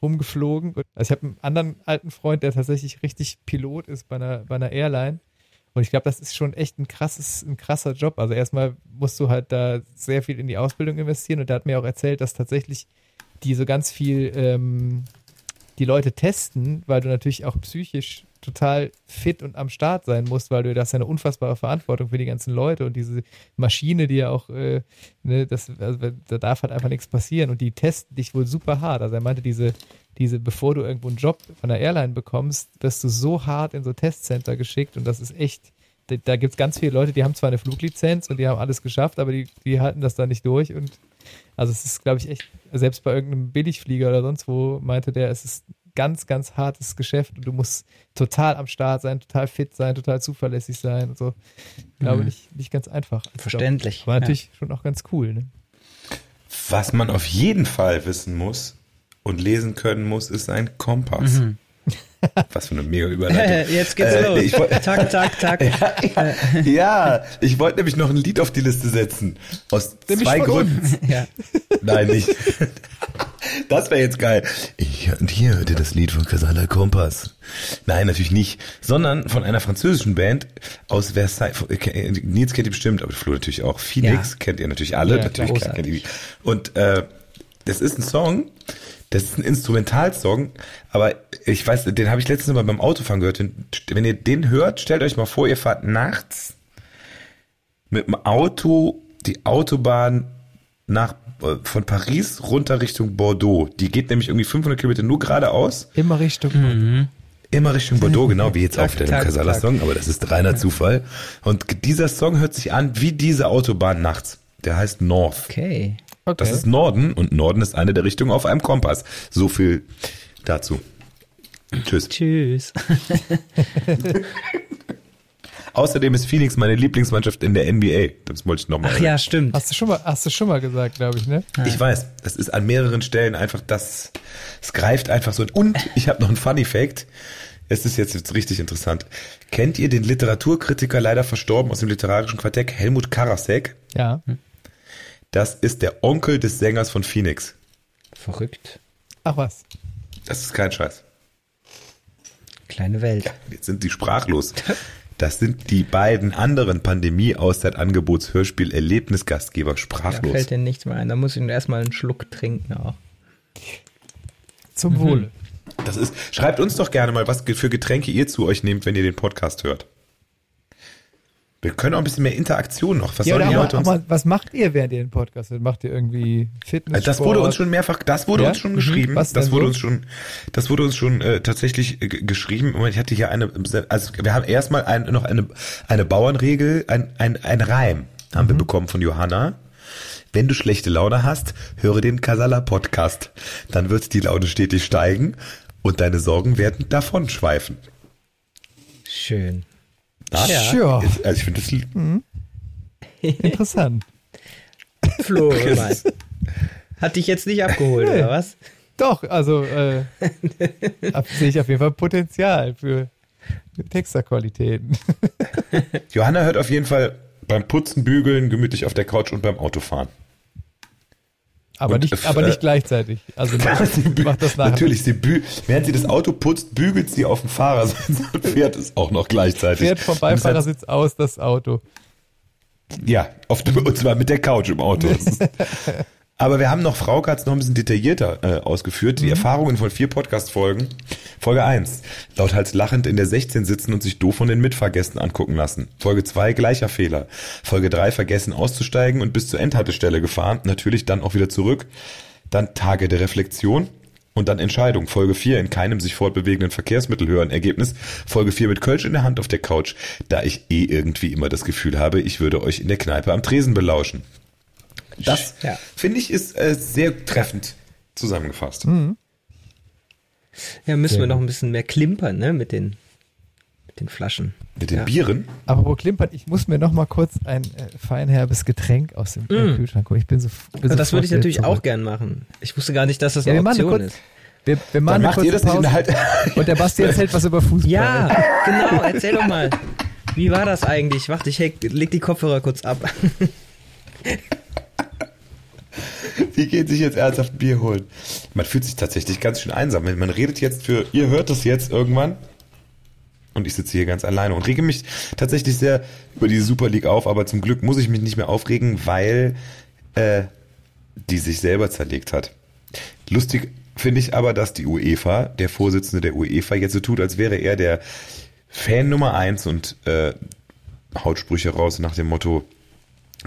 [SPEAKER 3] rumgeflogen. Also ich habe einen anderen alten Freund, der tatsächlich richtig Pilot ist bei einer, bei einer Airline. Und ich glaube, das ist schon echt ein krasses, ein krasser Job. Also erstmal musst du halt da sehr viel in die Ausbildung investieren. Und der hat mir auch erzählt, dass tatsächlich die so ganz viel ähm, die Leute testen, weil du natürlich auch psychisch total fit und am Start sein musst, weil du das ja eine unfassbare Verantwortung für die ganzen Leute und diese Maschine, die ja auch, äh, ne, das, also, da darf halt einfach nichts passieren und die testen dich wohl super hart. Also er meinte, diese, diese, bevor du irgendwo einen Job von der Airline bekommst, wirst du so hart in so Testcenter geschickt und das ist echt, da, da gibt es ganz viele Leute, die haben zwar eine Fluglizenz und die haben alles geschafft, aber die, die halten das da nicht durch und also es ist, glaube ich, echt, selbst bei irgendeinem Billigflieger oder sonst wo, meinte der, es ist ganz, ganz hartes Geschäft und du musst total am Start sein, total fit sein, total zuverlässig sein und so. Ich glaube,
[SPEAKER 2] Mhm.
[SPEAKER 3] nicht, nicht ganz einfach.
[SPEAKER 2] Verständlich.
[SPEAKER 3] Aber natürlich schon auch ganz cool, ne?
[SPEAKER 1] Was man auf jeden Fall wissen muss und lesen können muss, ist ein Kompass.
[SPEAKER 2] Mhm.
[SPEAKER 1] Was für eine mega Überleitung.
[SPEAKER 2] Jetzt geht's
[SPEAKER 1] Äh,
[SPEAKER 2] los.
[SPEAKER 1] ich woll-
[SPEAKER 2] tak, tak, tak.
[SPEAKER 1] ja, ich wollte nämlich noch ein Lied auf die Liste setzen. Aus
[SPEAKER 3] Nämlich
[SPEAKER 1] zwei Gründen.
[SPEAKER 2] ja.
[SPEAKER 1] Nein, nicht. Das wäre jetzt geil. Ich, und hier hört ihr das Lied von Casala Kompass. Nein, natürlich nicht. Sondern von einer französischen Band aus Versailles. Äh, Nils kennt ihr bestimmt, aber Flo natürlich auch. Phoenix
[SPEAKER 2] Ja.
[SPEAKER 1] kennt ihr natürlich alle.
[SPEAKER 2] Ja,
[SPEAKER 1] natürlich klar kennt ihr. Und äh, das ist ein Song, das ist ein Instrumentalsong, aber ich weiß, den habe ich letztens mal beim Autofahren gehört. Wenn, wenn ihr den hört, stellt euch mal vor, ihr fahrt nachts mit dem Auto die Autobahn nach äh, von Paris runter Richtung Bordeaux. Die geht nämlich irgendwie 500 Kilometer nur geradeaus,
[SPEAKER 3] Immer Richtung.
[SPEAKER 2] Mhm.
[SPEAKER 1] immer Richtung Bordeaux, genau wie jetzt auf dem Casala-Song, aber das ist reiner Zufall. Und dieser Song hört sich an wie diese Autobahn nachts. Der heißt North.
[SPEAKER 2] Okay.
[SPEAKER 3] Okay.
[SPEAKER 1] Das ist Norden und Norden ist eine der Richtungen auf einem Kompass. So viel dazu. Tschüss.
[SPEAKER 2] Tschüss.
[SPEAKER 1] Außerdem ist Phoenix meine Lieblingsmannschaft in der NBA. Das wollte ich nochmal.
[SPEAKER 2] Ach ja, stimmt.
[SPEAKER 3] Hast du schon mal, hast du schon mal gesagt, glaube ich, ne?
[SPEAKER 1] Ich weiß, das ist an mehreren Stellen einfach das, es greift einfach so. Und ich habe noch einen Funny Fact. Es ist jetzt, jetzt richtig interessant. Kennt ihr den Literaturkritiker, leider verstorben aus dem literarischen Quartett, Helmut Karasek?
[SPEAKER 3] Ja.
[SPEAKER 1] Das ist der Onkel des Sängers von Phoenix.
[SPEAKER 2] Verrückt.
[SPEAKER 3] Ach was.
[SPEAKER 1] Das ist kein Scheiß.
[SPEAKER 2] Kleine Welt.
[SPEAKER 1] Jetzt sind die sprachlos. Das sind die beiden anderen Pandemie-Auszeit-Angebots-Hörspiel-Erlebnisgastgeber
[SPEAKER 2] Da
[SPEAKER 1] sprachlos.
[SPEAKER 2] fällt dir nichts mehr ein. Da muss ich nur erstmal einen Schluck trinken auch.
[SPEAKER 3] Zum Wohle.
[SPEAKER 1] Das ist, schreibt uns doch gerne mal, was für Getränke ihr zu euch nehmt, wenn ihr den Podcast hört. Wir können auch ein bisschen mehr Interaktion noch. Was
[SPEAKER 3] Ja,
[SPEAKER 1] sollen die Leute uns?
[SPEAKER 3] aber was macht ihr, während ihr den Podcast hört? Macht ihr irgendwie Fitness?
[SPEAKER 1] das wurde uns schon mehrfach, das wurde
[SPEAKER 3] Ja?
[SPEAKER 1] uns schon
[SPEAKER 3] Mhm.
[SPEAKER 1] geschrieben.
[SPEAKER 3] Was
[SPEAKER 1] Das wurde
[SPEAKER 3] so?
[SPEAKER 1] uns schon, das wurde uns schon äh, tatsächlich äh, geschrieben. Und ich hatte hier eine, also wir haben erstmal ein, noch eine, eine Bauernregel, ein, ein, ein Reim haben
[SPEAKER 3] Mhm.
[SPEAKER 1] wir bekommen von Johanna. Wenn du schlechte Laune hast, höre den Casala Podcast. Dann wird die Laune stetig steigen und deine Sorgen werden davon schweifen.
[SPEAKER 2] Schön.
[SPEAKER 1] Das,
[SPEAKER 3] Ja.
[SPEAKER 1] ist- Also ich finde das Lied-
[SPEAKER 3] Interessant.
[SPEAKER 2] Flo, mal. Hat dich jetzt nicht abgeholt, oder was?
[SPEAKER 3] Doch, also äh, sehe ich auf jeden Fall Potenzial für, für Texterqualitäten.
[SPEAKER 1] Johanna hört auf jeden Fall beim Putzen, Bügeln, gemütlich auf der Couch und beim Autofahren.
[SPEAKER 3] Aber,
[SPEAKER 1] Und,
[SPEAKER 3] nicht,
[SPEAKER 1] äh,
[SPEAKER 3] aber nicht gleichzeitig. Also macht, das nachher.
[SPEAKER 1] Natürlich, sie während sie das Auto putzt, bügelt sie auf dem Fahrersitz und fährt es auch noch gleichzeitig.
[SPEAKER 3] Fährt vom Beifahrersitz aus das Auto.
[SPEAKER 1] Ja, auf und zwar mit der Couch im Auto. Aber wir haben noch, Frauke hat es noch ein bisschen detaillierter äh, ausgeführt,
[SPEAKER 3] Mhm.
[SPEAKER 1] die Erfahrungen von vier Podcast-Folgen. Folge 1, lauthals lachend in der 16 sitzen und sich doof von den Mitfahrgästen angucken lassen. Folge 2, gleicher Fehler. Folge 3, vergessen auszusteigen und bis zur Endhaltestelle gefahren, natürlich dann auch wieder zurück. Dann Tage der Reflexion. Und dann Entscheidung. Folge 4 in keinem sich fortbewegenden Verkehrsmittel hören. Ergebnis Folge 4 mit Kölsch in der Hand auf der Couch, da ich eh irgendwie immer das Gefühl habe, ich würde euch in der Kneipe am Tresen belauschen. Das,
[SPEAKER 2] Ja.
[SPEAKER 1] finde ich, ist äh, sehr treffend zusammengefasst.
[SPEAKER 2] Ja, müssen
[SPEAKER 3] Sehr
[SPEAKER 2] wir noch ein bisschen mehr klimpern, ne, mit den, mit den Flaschen.
[SPEAKER 1] Mit den
[SPEAKER 2] Ja.
[SPEAKER 1] Bieren.
[SPEAKER 3] Apropos Klimpern, ich muss mir noch mal kurz ein äh, feinherbes Getränk aus dem äh,
[SPEAKER 2] Mm.
[SPEAKER 3] Kühlschrank holen. Ich bin so bin
[SPEAKER 2] Also das würde ich natürlich auch
[SPEAKER 3] zurück.
[SPEAKER 2] gern machen. Ich wusste gar nicht, dass das
[SPEAKER 3] Ja,
[SPEAKER 2] eine
[SPEAKER 3] eine
[SPEAKER 2] Option
[SPEAKER 3] kurz,
[SPEAKER 2] ist.
[SPEAKER 3] wir, wir
[SPEAKER 1] Dann
[SPEAKER 3] machen eine
[SPEAKER 1] macht ihr das
[SPEAKER 3] Pause
[SPEAKER 1] Halt.
[SPEAKER 3] und der Basti erzählt was über Fußball.
[SPEAKER 2] Ja, genau, erzähl doch mal. Wie war das eigentlich? Warte, ich leg die Kopfhörer kurz ab.
[SPEAKER 1] Die geht sich jetzt ernsthaft ein Bier holen. Man fühlt sich tatsächlich ganz schön einsam. Man redet jetzt für, ihr hört das jetzt irgendwann. Und ich sitze hier ganz alleine und rege mich tatsächlich sehr über die Super League auf, aber zum Glück muss ich mich nicht mehr aufregen, weil äh, die sich selber zerlegt hat. Lustig finde ich aber, dass die UEFA, der Vorsitzende der UEFA, jetzt so tut, als wäre er der Fan Nummer eins und äh, haut Sprüche raus nach dem Motto,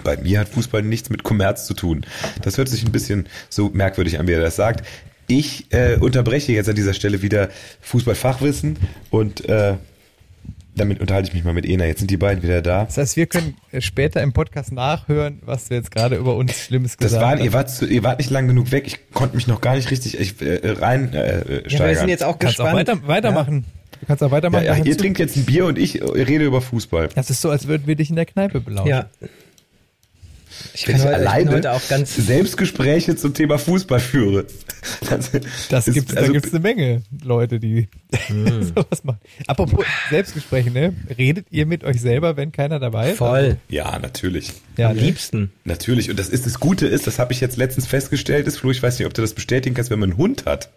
[SPEAKER 1] bei mir hat Fußball nichts mit Kommerz zu tun. Das hört sich ein bisschen so merkwürdig an, wie er das sagt. Ich äh, unterbreche jetzt an dieser Stelle wieder Fußballfachwissen und äh, damit unterhalte ich mich mal mit Ena. Jetzt sind die beiden wieder da.
[SPEAKER 3] Das heißt, wir können später im Podcast nachhören, was du jetzt gerade über uns Schlimmes
[SPEAKER 1] Das
[SPEAKER 3] gesagt
[SPEAKER 1] waren,
[SPEAKER 3] hast.
[SPEAKER 1] ihr wart, zu, ihr wart nicht lang genug weg. Ich konnte mich noch gar nicht richtig ich, äh, rein äh,
[SPEAKER 2] Ja, wir sind jetzt auch
[SPEAKER 3] kannst auch
[SPEAKER 2] gespannt.
[SPEAKER 3] weiter, weitermachen. Du kannst auch weitermachen.
[SPEAKER 1] ja, ja, ihr trinkt jetzt ein Bier und ich rede über Fußball.
[SPEAKER 3] Das ist so, als würden wir dich in der Kneipe belauschen.
[SPEAKER 2] Ja. Ich,
[SPEAKER 1] Wenn
[SPEAKER 2] kann
[SPEAKER 1] ich
[SPEAKER 2] heute, ich
[SPEAKER 1] alleine
[SPEAKER 2] heute auch ganz.
[SPEAKER 1] Selbstgespräche zum Thema Fußball führe. Das,
[SPEAKER 3] Das
[SPEAKER 1] ist-
[SPEAKER 3] gibt's, da
[SPEAKER 1] also-
[SPEAKER 3] gibt's eine Menge Leute, die sowas machen. Apropos Selbstgespräche, ne? Redet ihr mit euch selber, wenn keiner dabei ist?
[SPEAKER 2] Voll.
[SPEAKER 1] Ja, natürlich.
[SPEAKER 3] Ja,
[SPEAKER 2] Am
[SPEAKER 3] ne?
[SPEAKER 2] liebsten.
[SPEAKER 1] Natürlich. Und das ist das Gute ist, das habe ich jetzt letztens festgestellt, ist, Flo, ich weiß nicht, ob du das bestätigen kannst, wenn man einen Hund hat,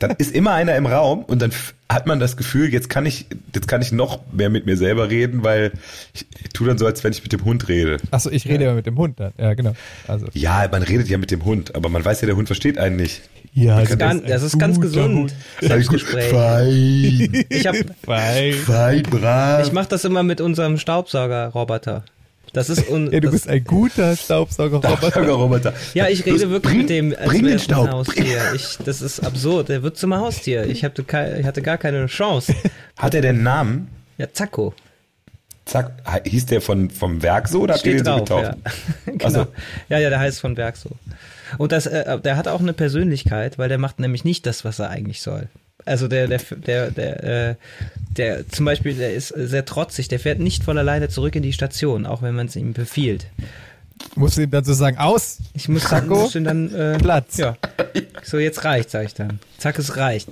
[SPEAKER 1] dann ist immer einer im Raum und dann hat man das Gefühl, jetzt kann ich, jetzt kann ich noch mehr mit mir selber reden, weil ich, ich tue dann so, als wenn ich mit dem Hund rede.
[SPEAKER 3] Achso, ich rede ja mit dem Hund dann. Ja, genau. Also.
[SPEAKER 1] Ja, man redet ja mit dem Hund, aber man weiß ja, der Hund versteht einen nicht.
[SPEAKER 3] Ja,
[SPEAKER 1] kann
[SPEAKER 2] Ganz, das ist ganz gesund. Selbstgespräch.
[SPEAKER 1] Fein,
[SPEAKER 2] Ich, hab,
[SPEAKER 3] Weil,
[SPEAKER 1] fein, brav.
[SPEAKER 2] ich mache das immer mit unserem Staubsauger-Roboter. Das ist un,
[SPEAKER 3] ja, du
[SPEAKER 2] das,
[SPEAKER 3] bist ein guter Staubsaugerroboter.
[SPEAKER 1] Roboter.
[SPEAKER 2] Ja, ich rede wirklich
[SPEAKER 1] bring,
[SPEAKER 2] mit dem, als
[SPEAKER 1] bring den Staub.
[SPEAKER 2] Haustier. Ich, das ist absurd. Der wird zum Haustier. Ich hatte, ich hatte gar keine Chance.
[SPEAKER 1] Hat er den Namen?
[SPEAKER 2] Ja, Zacko.
[SPEAKER 1] Zack, hieß der von, vom Werk so oder habt ihr
[SPEAKER 2] Steht
[SPEAKER 1] den so
[SPEAKER 2] drauf, ja.
[SPEAKER 1] getauft?
[SPEAKER 2] genau.
[SPEAKER 1] Also-
[SPEAKER 2] Ja, ja, der heißt von Berg so. Und das, äh, der hat auch eine Persönlichkeit, weil der macht nämlich nicht das, was er eigentlich soll. Also der, der, der, der, äh, der, zum Beispiel, der ist sehr trotzig, der fährt nicht von alleine zurück in die Station, auch wenn man es ihm befiehlt.
[SPEAKER 3] Musst du ihm dann so sagen, aus,
[SPEAKER 2] Ich muss dann,
[SPEAKER 3] Zacko,
[SPEAKER 2] muss ihn dann äh,
[SPEAKER 3] Platz.
[SPEAKER 2] Ja. So, jetzt reicht, sag ich dann. Zack, es reicht.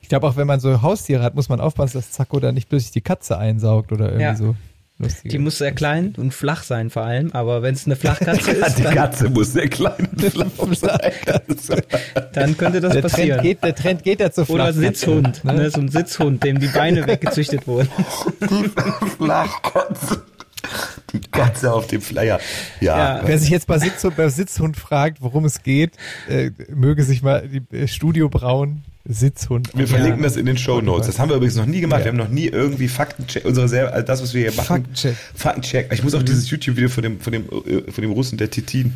[SPEAKER 3] Ich glaube auch, wenn man so Haustiere hat, muss man aufpassen, dass Zacko da nicht plötzlich die Katze einsaugt oder irgendwie
[SPEAKER 2] Ja.
[SPEAKER 3] so. Lustige.
[SPEAKER 2] Die muss sehr klein und flach sein vor allem, aber wenn es eine Flachkatze ist,
[SPEAKER 1] Die
[SPEAKER 2] dann,
[SPEAKER 1] Katze muss sehr klein und flach sein.
[SPEAKER 2] dann könnte das
[SPEAKER 3] der,
[SPEAKER 2] passieren.
[SPEAKER 3] Trend geht, der Trend geht ja zu
[SPEAKER 2] Oder
[SPEAKER 3] Flachkatze,
[SPEAKER 2] Sitzhund,
[SPEAKER 3] Ne?
[SPEAKER 2] ne? so ein Sitzhund, dem die Beine weggezüchtet wurden.
[SPEAKER 1] Flachkatze. Die Katze auf dem Flyer. Ja.
[SPEAKER 2] Ja.
[SPEAKER 3] Wer sich jetzt bei Sitzhund, bei Sitzhund fragt, worum es geht, äh, möge sich mal die äh, Studio Braun Sitzhund.
[SPEAKER 1] Wir verlinken
[SPEAKER 3] Ja.
[SPEAKER 1] das in den Show Notes. Das haben wir übrigens noch nie gemacht.
[SPEAKER 3] Ja.
[SPEAKER 1] Wir haben noch nie irgendwie Faktencheck, unsere selber, also das, was wir hier machen.
[SPEAKER 3] Faktencheck.
[SPEAKER 1] Faktencheck. Ich muss auch dieses YouTube-Video von dem, von dem, äh, von dem Russen, der Titin,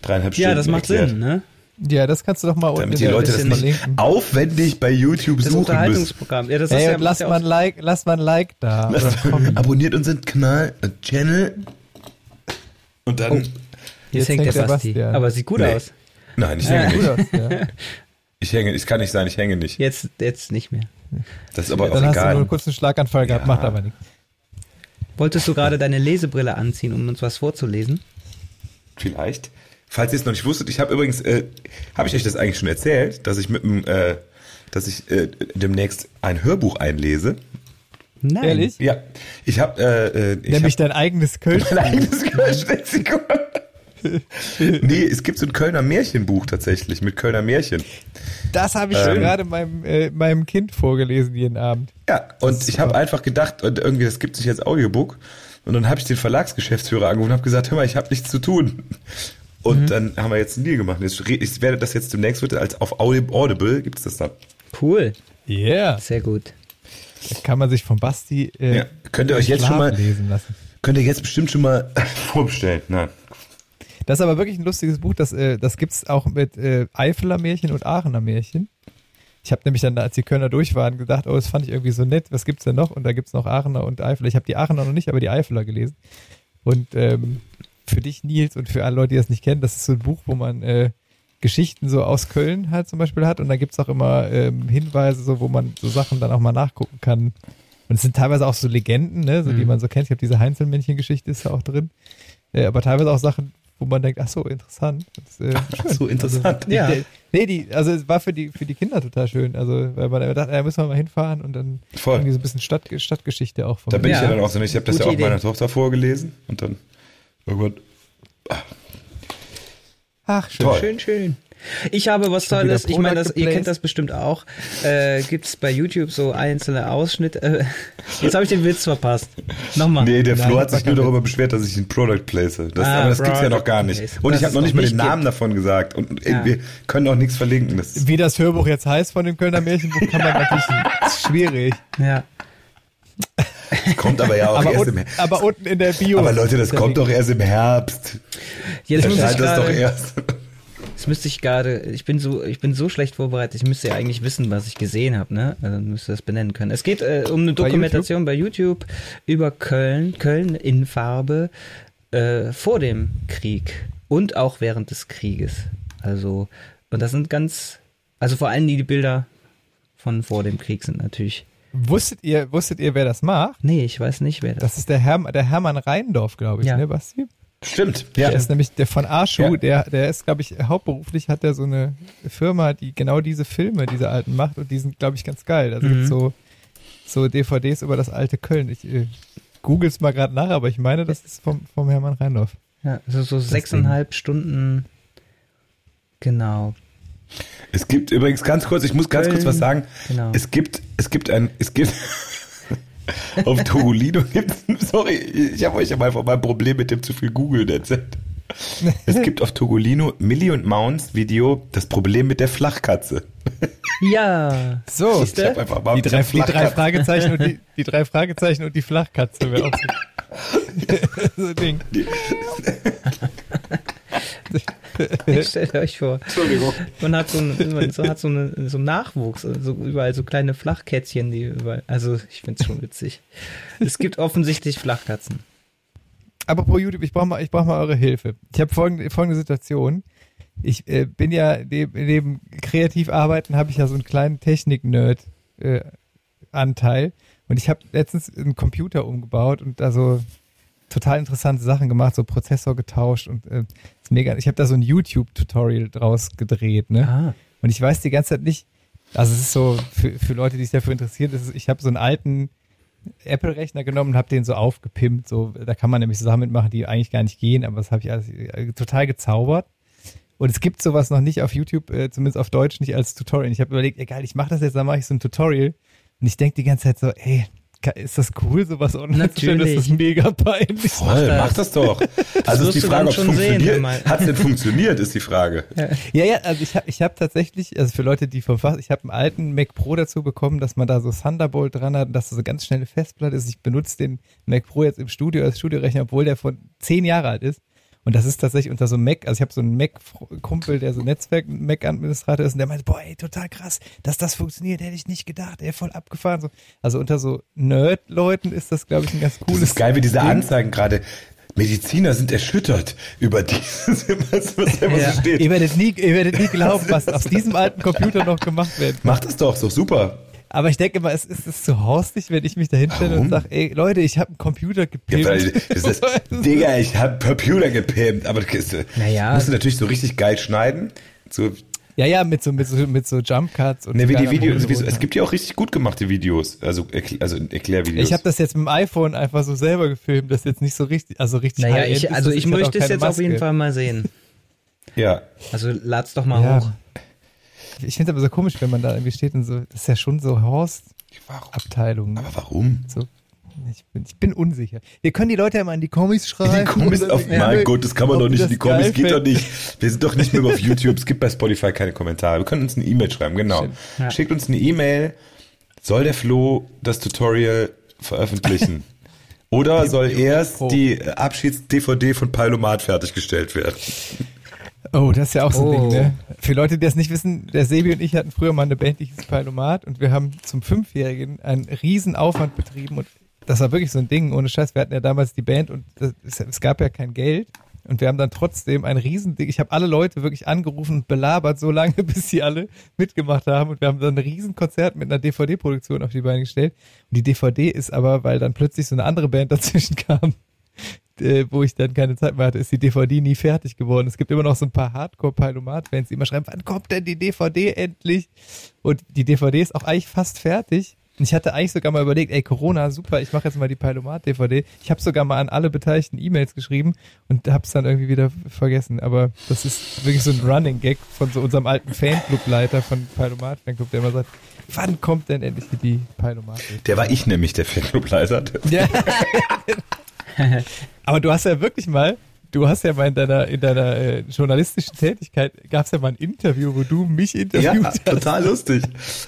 [SPEAKER 1] dreieinhalb Stunden
[SPEAKER 2] Ja, das macht
[SPEAKER 1] erklärt.
[SPEAKER 2] Sinn, ne?
[SPEAKER 3] Ja, das kannst du doch mal unten
[SPEAKER 1] Damit die Leute das nicht
[SPEAKER 3] verlinken.
[SPEAKER 1] aufwendig bei YouTube
[SPEAKER 2] Das
[SPEAKER 1] suchen müssen.
[SPEAKER 2] Unterhaltungsprogramm. Ja, das ist
[SPEAKER 3] Hey,
[SPEAKER 2] ja,
[SPEAKER 3] und lass
[SPEAKER 2] ja
[SPEAKER 3] mal ein Like, lass mal ein Like da.
[SPEAKER 1] Abonniert unseren Kanal, äh, Channel. Und dann.
[SPEAKER 2] Jetzt,
[SPEAKER 3] Jetzt
[SPEAKER 2] hängt der Basti. Aber sieht gut
[SPEAKER 1] Nee.
[SPEAKER 2] aus.
[SPEAKER 1] Nein, ich
[SPEAKER 2] Ja.
[SPEAKER 1] hänge
[SPEAKER 3] Gut
[SPEAKER 1] nicht.
[SPEAKER 3] aus, ja.
[SPEAKER 1] Ich hänge, es kann nicht sein, ich hänge nicht.
[SPEAKER 2] Jetzt, jetzt nicht mehr.
[SPEAKER 1] Das ist aber auch
[SPEAKER 3] Dann hast du nur
[SPEAKER 1] egal.
[SPEAKER 3] einen kurzen Schlaganfall gehabt,
[SPEAKER 1] Ja.
[SPEAKER 3] macht aber nichts.
[SPEAKER 2] Wolltest du gerade deine Lesebrille anziehen, um uns was vorzulesen?
[SPEAKER 1] Vielleicht. Falls ihr es noch nicht wusstet, ich habe übrigens, äh, habe ich euch das eigentlich schon erzählt, dass ich mit dem, äh, dass ich äh, demnächst ein Hörbuch einlese.
[SPEAKER 2] Nein.
[SPEAKER 3] Ehrlich?
[SPEAKER 1] Ja, ich habe, äh, äh, ich
[SPEAKER 3] Nämlich
[SPEAKER 1] hab
[SPEAKER 3] dein eigenes Kölsch.
[SPEAKER 1] mein eigenes Kölsch-Lexikon. nee, es gibt so ein Kölner Märchenbuch tatsächlich mit Kölner Märchen.
[SPEAKER 3] Das habe ich
[SPEAKER 1] Ähm.
[SPEAKER 3] schon gerade meinem, äh, meinem Kind vorgelesen jeden Abend.
[SPEAKER 1] Ja, und ich habe einfach gedacht, und irgendwie, das gibt sich als Audiobook. Und dann habe ich den Verlagsgeschäftsführer angerufen und habe gesagt, hör mal, ich habe nichts zu tun. Und dann haben wir jetzt einen Deal gemacht. Ich werde das jetzt demnächst wird als auf Audi- Audible gibt es das dann.
[SPEAKER 2] Cool.
[SPEAKER 3] Yeah.
[SPEAKER 2] Sehr gut.
[SPEAKER 3] Da kann man sich von Basti äh,
[SPEAKER 1] Ja. Könnt ihr euch jetzt schon mal-
[SPEAKER 3] lesen lassen.
[SPEAKER 1] Könnt ihr jetzt bestimmt schon mal vorbestellen. Nein.
[SPEAKER 3] Das ist aber wirklich ein lustiges Buch. Das, äh, das gibt's auch mit äh, Eifeler Märchen und Aachener Märchen. Ich habe nämlich dann, als die Kölner durch waren, gedacht, oh, das fand ich irgendwie so nett. Was gibt's denn noch? Und da gibt's noch Aachener und Eifeler. Ich habe die Aachener noch nicht, aber die Eifeler gelesen. Und ähm, für dich, Nils, und für alle Leute, die das nicht kennen, das ist so ein Buch, wo man äh, Geschichten so aus Köln halt zum Beispiel hat. Und da gibt's auch immer ähm, Hinweise, so wo man so Sachen dann auch mal nachgucken kann. Und es sind teilweise auch so Legenden, ne, so die
[SPEAKER 2] Mhm.
[SPEAKER 3] man so kennt. Ich glaube, diese Heinzelmännchen-Geschichte ist ja auch drin. Äh, aber teilweise auch Sachen, wo man denkt, ach so, interessant. Das, äh, schön.
[SPEAKER 1] So interessant.
[SPEAKER 2] Ja.
[SPEAKER 3] Die- Nee, die, also es war für die, für die Kinder total schön. Also, weil man dachte, da müssen wir mal hinfahren und dann
[SPEAKER 1] Voll.
[SPEAKER 3] irgendwie so ein bisschen Stadt, Stadtgeschichte auch von
[SPEAKER 1] Da bin ich
[SPEAKER 2] Ja.
[SPEAKER 1] ja dann auch so nicht. Ich habe das ja auch meiner
[SPEAKER 2] Idee.
[SPEAKER 1] Tochter vorgelesen und dann irgendwann.
[SPEAKER 3] Ach, schön.
[SPEAKER 1] Toll.
[SPEAKER 2] Schön, schön. Ich habe was
[SPEAKER 3] Schon
[SPEAKER 2] Tolles, ich meine, das, ihr kennt das bestimmt auch. Äh, Gibt es bei YouTube so einzelne Ausschnitte. Äh, jetzt habe ich den Witz verpasst. Nochmal.
[SPEAKER 1] Nee, der
[SPEAKER 3] Nein,
[SPEAKER 1] Flo
[SPEAKER 3] das
[SPEAKER 1] hat sich nur darüber beschwert, dass ich ein Product place. Das,
[SPEAKER 2] Ah,
[SPEAKER 1] aber das gibt's ja noch gar nicht. Und
[SPEAKER 2] Das
[SPEAKER 1] ich habe
[SPEAKER 2] es
[SPEAKER 1] noch nicht mal den Namen davon gesagt. Und äh,
[SPEAKER 2] Ja.
[SPEAKER 1] wir können auch nichts verlinken. Das
[SPEAKER 3] Wie das Hörbuch jetzt heißt von dem Kölner Märchenbuch, kann man natürlich, ist schwierig.
[SPEAKER 2] Ja.
[SPEAKER 1] kommt aber ja auch
[SPEAKER 3] Aber,
[SPEAKER 1] erst im Herbst.
[SPEAKER 3] aber unten in der Bio.
[SPEAKER 1] Aber Leute, das kommt doch erst im Herbst.
[SPEAKER 2] Jetzt muss ich
[SPEAKER 1] das doch erst.
[SPEAKER 2] Jetzt müsste ich gerade, ich bin so, ich bin so schlecht vorbereitet, ich müsste ja eigentlich wissen, was ich gesehen habe, ne? Also müsste das benennen können. Es geht äh, um eine
[SPEAKER 3] Bei
[SPEAKER 2] Dokumentation bei YouTube über Köln, Köln in Farbe äh, vor dem Krieg und auch während des Krieges. Also, und das sind ganz, also vor allem die, Bilder von vor dem Krieg sind natürlich.
[SPEAKER 3] Wusstet ihr, wusstet ihr, wer das macht?
[SPEAKER 2] Nee, ich weiß nicht, wer das
[SPEAKER 3] Das ist der, Herm, der Hermann Reindorf, glaube ich,
[SPEAKER 2] Ja.
[SPEAKER 3] ne, Basti?
[SPEAKER 1] Stimmt.
[SPEAKER 3] Der
[SPEAKER 1] Ja.
[SPEAKER 3] ist nämlich der von Arschu,
[SPEAKER 1] Ja.
[SPEAKER 3] der, der ist, glaube ich, hauptberuflich hat der so eine Firma, die genau diese Filme, diese alten macht und die sind, glaube ich, ganz geil. Also
[SPEAKER 2] Mhm.
[SPEAKER 3] gibt's so, so DVDs über das alte Köln. Ich äh, google's mal gerade nach, aber ich meine, das ist vom, vom Hermann Reindorf.
[SPEAKER 2] Ja, also so sechseinhalb Stunden. Genau,
[SPEAKER 1] Es gibt übrigens ganz kurz, ich muss ganz kurz
[SPEAKER 2] Köln.
[SPEAKER 1] was sagen.
[SPEAKER 2] genau.
[SPEAKER 1] Es gibt, es gibt ein, es gibt, auf Togolino gibt sorry, ich habe euch ja mal von meinem Problem mit dem zu viel Googeln erzählt. Es gibt auf Togolino Millie und Mounds Video das Problem mit der Flachkatze.
[SPEAKER 2] Ja.
[SPEAKER 3] So?
[SPEAKER 1] Ich habe einfach mal
[SPEAKER 3] die drei,
[SPEAKER 1] mit der
[SPEAKER 3] die drei
[SPEAKER 1] Flachkatze-
[SPEAKER 3] Fragezeichen und die, die drei Fragezeichen und die Flachkatze wäre auch so. so ein Ding.
[SPEAKER 2] Stellt euch vor.
[SPEAKER 1] Entschuldigung.
[SPEAKER 2] Man hat so, ein, man so, hat so, eine, so einen Nachwuchs, so überall so kleine Flachkätzchen, die überall, also ich find's schon witzig. Es gibt offensichtlich Flachkatzen.
[SPEAKER 3] Aber pro YouTube, ich brauche mal, ich brauch mal eure Hilfe. Ich habe folgende, folgende Situation. Ich äh, bin ja neben, neben kreativ arbeiten, habe ich ja so einen kleinen Technik-Nerd-Anteil. und ich habe letztens einen Computer umgebaut und da so total interessante Sachen gemacht, so Prozessor getauscht und äh, ist mega. Ich habe da so ein YouTube-Tutorial draus gedreht, ne?
[SPEAKER 2] Ah.
[SPEAKER 3] Und ich weiß die ganze Zeit nicht, also es ist so, für, für Leute, die sich dafür interessieren, ist, ich habe so einen alten Apple-Rechner genommen und habe den so aufgepimpt. So, da kann man nämlich so Sachen mitmachen, die eigentlich gar nicht gehen, aber das habe ich alles äh, total gezaubert. Und es gibt sowas noch nicht auf YouTube, äh, zumindest auf Deutsch nicht als Tutorial. Ich habe überlegt, egal, ich mache das jetzt, dann mache ich so ein Tutorial. Und ich denke die ganze Zeit so, ey, ist das cool, sowas online zu stellen? Das ist
[SPEAKER 2] Natürlich.
[SPEAKER 3] mega peinlich.
[SPEAKER 1] Voll,
[SPEAKER 2] das.
[SPEAKER 1] mach das doch. Also ist die Frage, ob es funktioniert. Hat es denn funktioniert, ist die Frage.
[SPEAKER 3] Ja, ja, also ich habe ich hab tatsächlich, also für Leute, die vom Fach, ich habe einen alten Mac Pro dazu bekommen, dass man da so Thunderbolt dran hat, und dass das so ganz schnelle Festplatte ist. Ich benutze den Mac Pro jetzt im Studio als Studiorechner, obwohl der von zehn Jahre alt ist. Und das ist tatsächlich unter so einem Mac, also ich habe so einen Mac-Kumpel, der so Netzwerk-Mac-Administrator ist und der meinte, boah, ey, total krass, dass das funktioniert, hätte ich nicht gedacht, ey, voll abgefahren. So. Also unter so Nerd-Leuten ist das, glaube ich, ein ganz
[SPEAKER 1] Das
[SPEAKER 3] cooles
[SPEAKER 1] ist geil, wie diese. Anzeigen gerade. Mediziner sind erschüttert über dieses, was, da
[SPEAKER 2] Ja.
[SPEAKER 1] so steht.
[SPEAKER 3] Ihr werdet nie, ihr werdet nie glauben, was aus diesem alten Computer noch gemacht werden kann.
[SPEAKER 1] Mach das doch, doch super.
[SPEAKER 3] Aber ich denke immer, es ist, es zu haustig, wenn ich mich da hinstelle und sage, ey, Leute, ich habe einen Computer
[SPEAKER 1] Ja,
[SPEAKER 3] gepimpt.
[SPEAKER 1] weil, das ist, Digga, ich hab Computer gepimpt, aber das ist,
[SPEAKER 2] Naja.
[SPEAKER 1] musst du natürlich so richtig geil schneiden. So,
[SPEAKER 3] ja, ja, mit so, mit so, mit so Jump Cuts und
[SPEAKER 1] ne, wie die Videos, wie so, es gibt ja auch richtig gut gemachte Videos, also, also Erklärvideos.
[SPEAKER 3] Ich habe das jetzt mit dem iPhone einfach so selber gefilmt, das ist jetzt nicht so richtig, also richtig
[SPEAKER 2] Naja, ich, also ich
[SPEAKER 3] auch
[SPEAKER 2] möchte es jetzt auf jeden
[SPEAKER 3] Maske.
[SPEAKER 2] Fall mal sehen.
[SPEAKER 1] ja.
[SPEAKER 2] Also lad's doch mal
[SPEAKER 3] Ja.
[SPEAKER 2] hoch.
[SPEAKER 3] Ich finde es aber so komisch, wenn man da irgendwie steht und so, das ist ja schon so Horst-Abteilung.
[SPEAKER 1] Aber warum?
[SPEAKER 3] So, ich bin, ich bin unsicher. Wir können die Leute ja mal in die Comics schreiben.
[SPEAKER 1] Die Comics auf,
[SPEAKER 3] wie-
[SPEAKER 1] mein Gott, das kann man doch nicht in die Comics, geht doch nicht. Wir sind doch nicht mehr auf YouTube, es gibt bei Spotify keine Kommentare. Wir können uns eine E-Mail schreiben, genau.
[SPEAKER 2] Ja.
[SPEAKER 1] Schickt uns eine E-Mail, soll der Flo das Tutorial veröffentlichen? Oder soll erst die Abschieds-DVD von Palomat fertiggestellt werden?
[SPEAKER 3] Oh, das ist ja auch so ein
[SPEAKER 2] Oh.
[SPEAKER 3] Ding, ne? Für Leute, die das nicht wissen, der Sebi und ich hatten früher mal eine Band, die hieß Palomat und wir haben zum Fünfjährigen einen riesen Aufwand betrieben und das war wirklich so ein Ding, ohne Scheiß. Wir hatten ja damals die Band und das, es, gab ja kein Geld und wir haben dann trotzdem ein riesen Ding. Ich habe alle Leute wirklich angerufen und belabert so lange, bis sie alle mitgemacht haben und wir haben dann ein riesen Konzert mit einer DVD-Produktion auf die Beine gestellt und die DVD ist aber, weil dann plötzlich so eine andere Band dazwischen kam, äh, wo ich dann keine Zeit mehr hatte, ist die DVD nie fertig geworden. Es gibt immer noch so ein paar Hardcore-Palomat-Fans, die immer schreiben, wann kommt denn die DVD endlich? Und die DVD ist auch eigentlich fast fertig. Und ich hatte eigentlich sogar mal überlegt, ey, Corona, super, ich mache jetzt mal die Palomat-DVD. Ich habe sogar mal an alle Beteiligten E-Mails geschrieben und habe es dann irgendwie wieder vergessen. Aber das ist wirklich so ein Running-Gag von so unserem alten Fanclub-Leiter von Palomat-Fanclub, der immer sagt, wann kommt denn endlich die Palomat-DVD?
[SPEAKER 1] Der war ich nämlich, der Fanclubleiter.
[SPEAKER 3] Ja. Aber du hast ja wirklich mal, du hast ja mal in deiner, in deiner äh, journalistischen Tätigkeit, gab es ja mal ein Interview, wo du mich interviewt
[SPEAKER 1] Ja,
[SPEAKER 3] hast.
[SPEAKER 1] total lustig.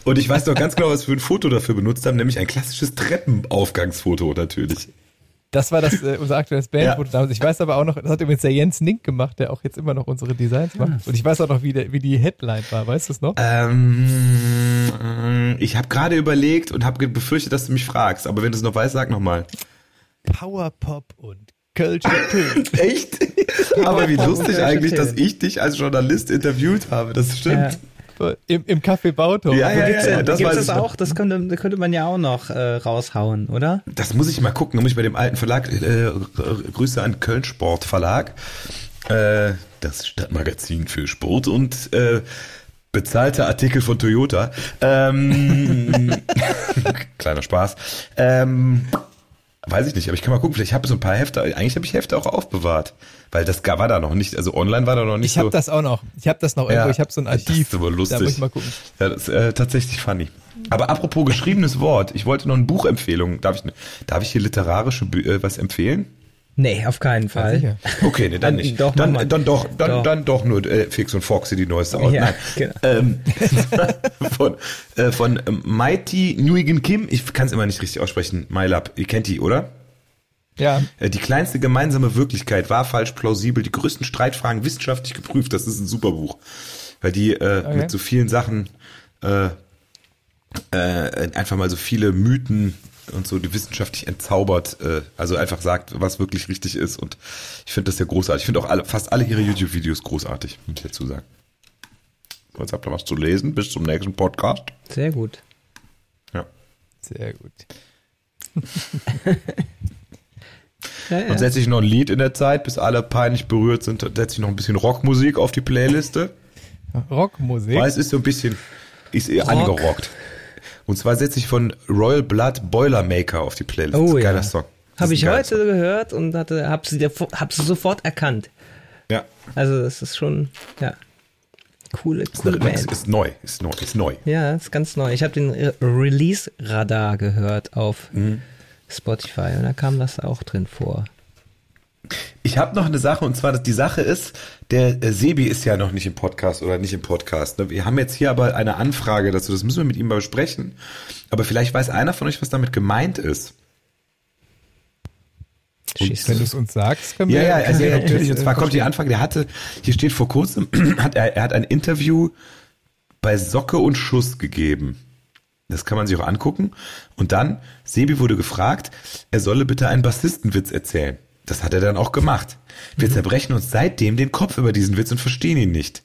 [SPEAKER 1] Und ich weiß noch ganz genau, was wir für ein Foto dafür benutzt haben, nämlich ein klassisches Treppenaufgangsfoto natürlich.
[SPEAKER 3] Das war das, äh, unser aktuelles Bandfoto
[SPEAKER 1] Ja.
[SPEAKER 3] damals. Ich weiß aber auch noch, das hat übrigens der Jens Nink gemacht, der auch jetzt immer noch unsere Designs macht. Und ich weiß auch noch, wie, der, wie die Headline war, weißt du es noch?
[SPEAKER 1] Ähm, ich habe gerade überlegt und habe befürchtet, dass du mich fragst, aber wenn du es noch weißt, sag nochmal.
[SPEAKER 3] Powerpop und Culture Pink.
[SPEAKER 1] Echt? aber wie lustig
[SPEAKER 2] Ja,
[SPEAKER 1] eigentlich, dass ich dich als Journalist interviewt habe, das stimmt.
[SPEAKER 3] Im, Im Café Bauturm.
[SPEAKER 1] Ja, ja,
[SPEAKER 2] Gibt's,
[SPEAKER 1] ja,
[SPEAKER 2] das
[SPEAKER 1] ich noch.
[SPEAKER 2] auch? Das könnte, könnte man ja auch noch äh, raushauen, oder?
[SPEAKER 1] Das muss ich mal gucken. Da muss ich bei dem alten Verlag, äh, Grüße an Köln Sport Verlag, äh, das Stadtmagazin für Sport und äh, bezahlte Artikel von Toyota. Ähm, kleiner Spaß. Ähm, weiß ich nicht, aber ich kann mal gucken. Vielleicht habe ich so ein paar Hefte. Eigentlich habe ich Hefte auch aufbewahrt, weil das war da noch nicht. Also online war da noch nicht
[SPEAKER 3] Ich habe
[SPEAKER 1] so.
[SPEAKER 3] das auch noch. Ich habe das noch irgendwo. Ich habe so ein
[SPEAKER 1] Das
[SPEAKER 3] Archiv.
[SPEAKER 1] ist aber lustig.
[SPEAKER 3] Da muss ich mal gucken.
[SPEAKER 1] Ja, das ist äh, tatsächlich funny. Aber apropos geschriebenes Wort, ich wollte noch eine Buchempfehlung. Darf ich, darf ich hier literarische äh, was empfehlen?
[SPEAKER 2] Nee, auf keinen Fall.
[SPEAKER 3] sicher.
[SPEAKER 1] Okay, nee, dann
[SPEAKER 2] Dann
[SPEAKER 1] nicht.
[SPEAKER 2] doch,
[SPEAKER 1] dann, dann doch, dann,
[SPEAKER 2] Doch.
[SPEAKER 1] dann doch nur äh, Fix und Foxy, die neueste Out.
[SPEAKER 2] Ja, genau.
[SPEAKER 1] Ähm, von äh, von ähm, Mighty Nguyen Kim, ich kann es immer nicht richtig aussprechen, MyLab, ihr kennt die, oder?
[SPEAKER 3] Ja.
[SPEAKER 1] Äh, Die kleinste gemeinsame Wirklichkeit war falsch plausibel, die größten Streitfragen wissenschaftlich geprüft. Das ist ein super Buch, weil die äh,
[SPEAKER 3] Okay.
[SPEAKER 1] mit so vielen Sachen äh, äh, einfach mal so viele Mythen und so die wissenschaftlich entzaubert, äh, also einfach sagt, was wirklich richtig ist. Und ich finde das sehr großartig. Ich finde auch alle, fast alle ihre YouTube-Videos großartig, muss ich dazu sagen. So, Jetzt habt ihr was zu lesen. Bis zum nächsten Podcast.
[SPEAKER 2] Sehr gut.
[SPEAKER 1] Ja.
[SPEAKER 3] Sehr gut.
[SPEAKER 2] Ja, ja.
[SPEAKER 1] setze ich noch ein Lied in der Zeit, bis alle peinlich berührt sind. Setze ich noch ein bisschen Rockmusik auf die Playliste.
[SPEAKER 3] Rockmusik.
[SPEAKER 1] Weil es ist so ein bisschen, ist eher
[SPEAKER 2] Rock.
[SPEAKER 1] angerockt. Und zwar setze ich von Royal Blood Boilermaker auf die Playlist.
[SPEAKER 2] Oh ja.
[SPEAKER 1] Geiler Song. Das
[SPEAKER 2] Habe ich heute gehört und hatte, hab sie, hab sie sofort erkannt.
[SPEAKER 1] Song. Ja.
[SPEAKER 2] Also das ist schon, ja, coole,
[SPEAKER 1] Ist,
[SPEAKER 2] coole
[SPEAKER 1] ist,
[SPEAKER 2] Band.
[SPEAKER 1] ist neu, ist neu, ist neu.
[SPEAKER 2] Ja, ist ganz neu. Ich habe den Re- Release-Radar gehört auf
[SPEAKER 1] Mhm.
[SPEAKER 2] Spotify und da kam das auch drin vor.
[SPEAKER 1] Ich habe noch eine Sache und zwar, dass die Sache ist, der äh, Sebi ist ja noch nicht im Podcast oder nicht im Podcast. Ne? Wir haben jetzt hier aber eine Anfrage dazu, das müssen wir mit ihm mal besprechen. Aber vielleicht weiß einer von euch, was damit gemeint ist.
[SPEAKER 2] Schieß
[SPEAKER 3] Wenn du es uns sagst, können
[SPEAKER 1] Ja,
[SPEAKER 3] wir.
[SPEAKER 1] ja, also, ja,
[SPEAKER 3] können wir
[SPEAKER 1] natürlich. Und zwar kommt die Anfrage, der hatte, hier steht vor kurzem, hat er, er hat ein Interview bei Socke und Schuss gegeben. Das kann man sich auch angucken. Und dann, Sebi wurde gefragt, er solle bitte einen Bassistenwitz erzählen. Das hat er dann auch gemacht. Wir zerbrechen uns seitdem den Kopf über diesen Witz und verstehen ihn nicht.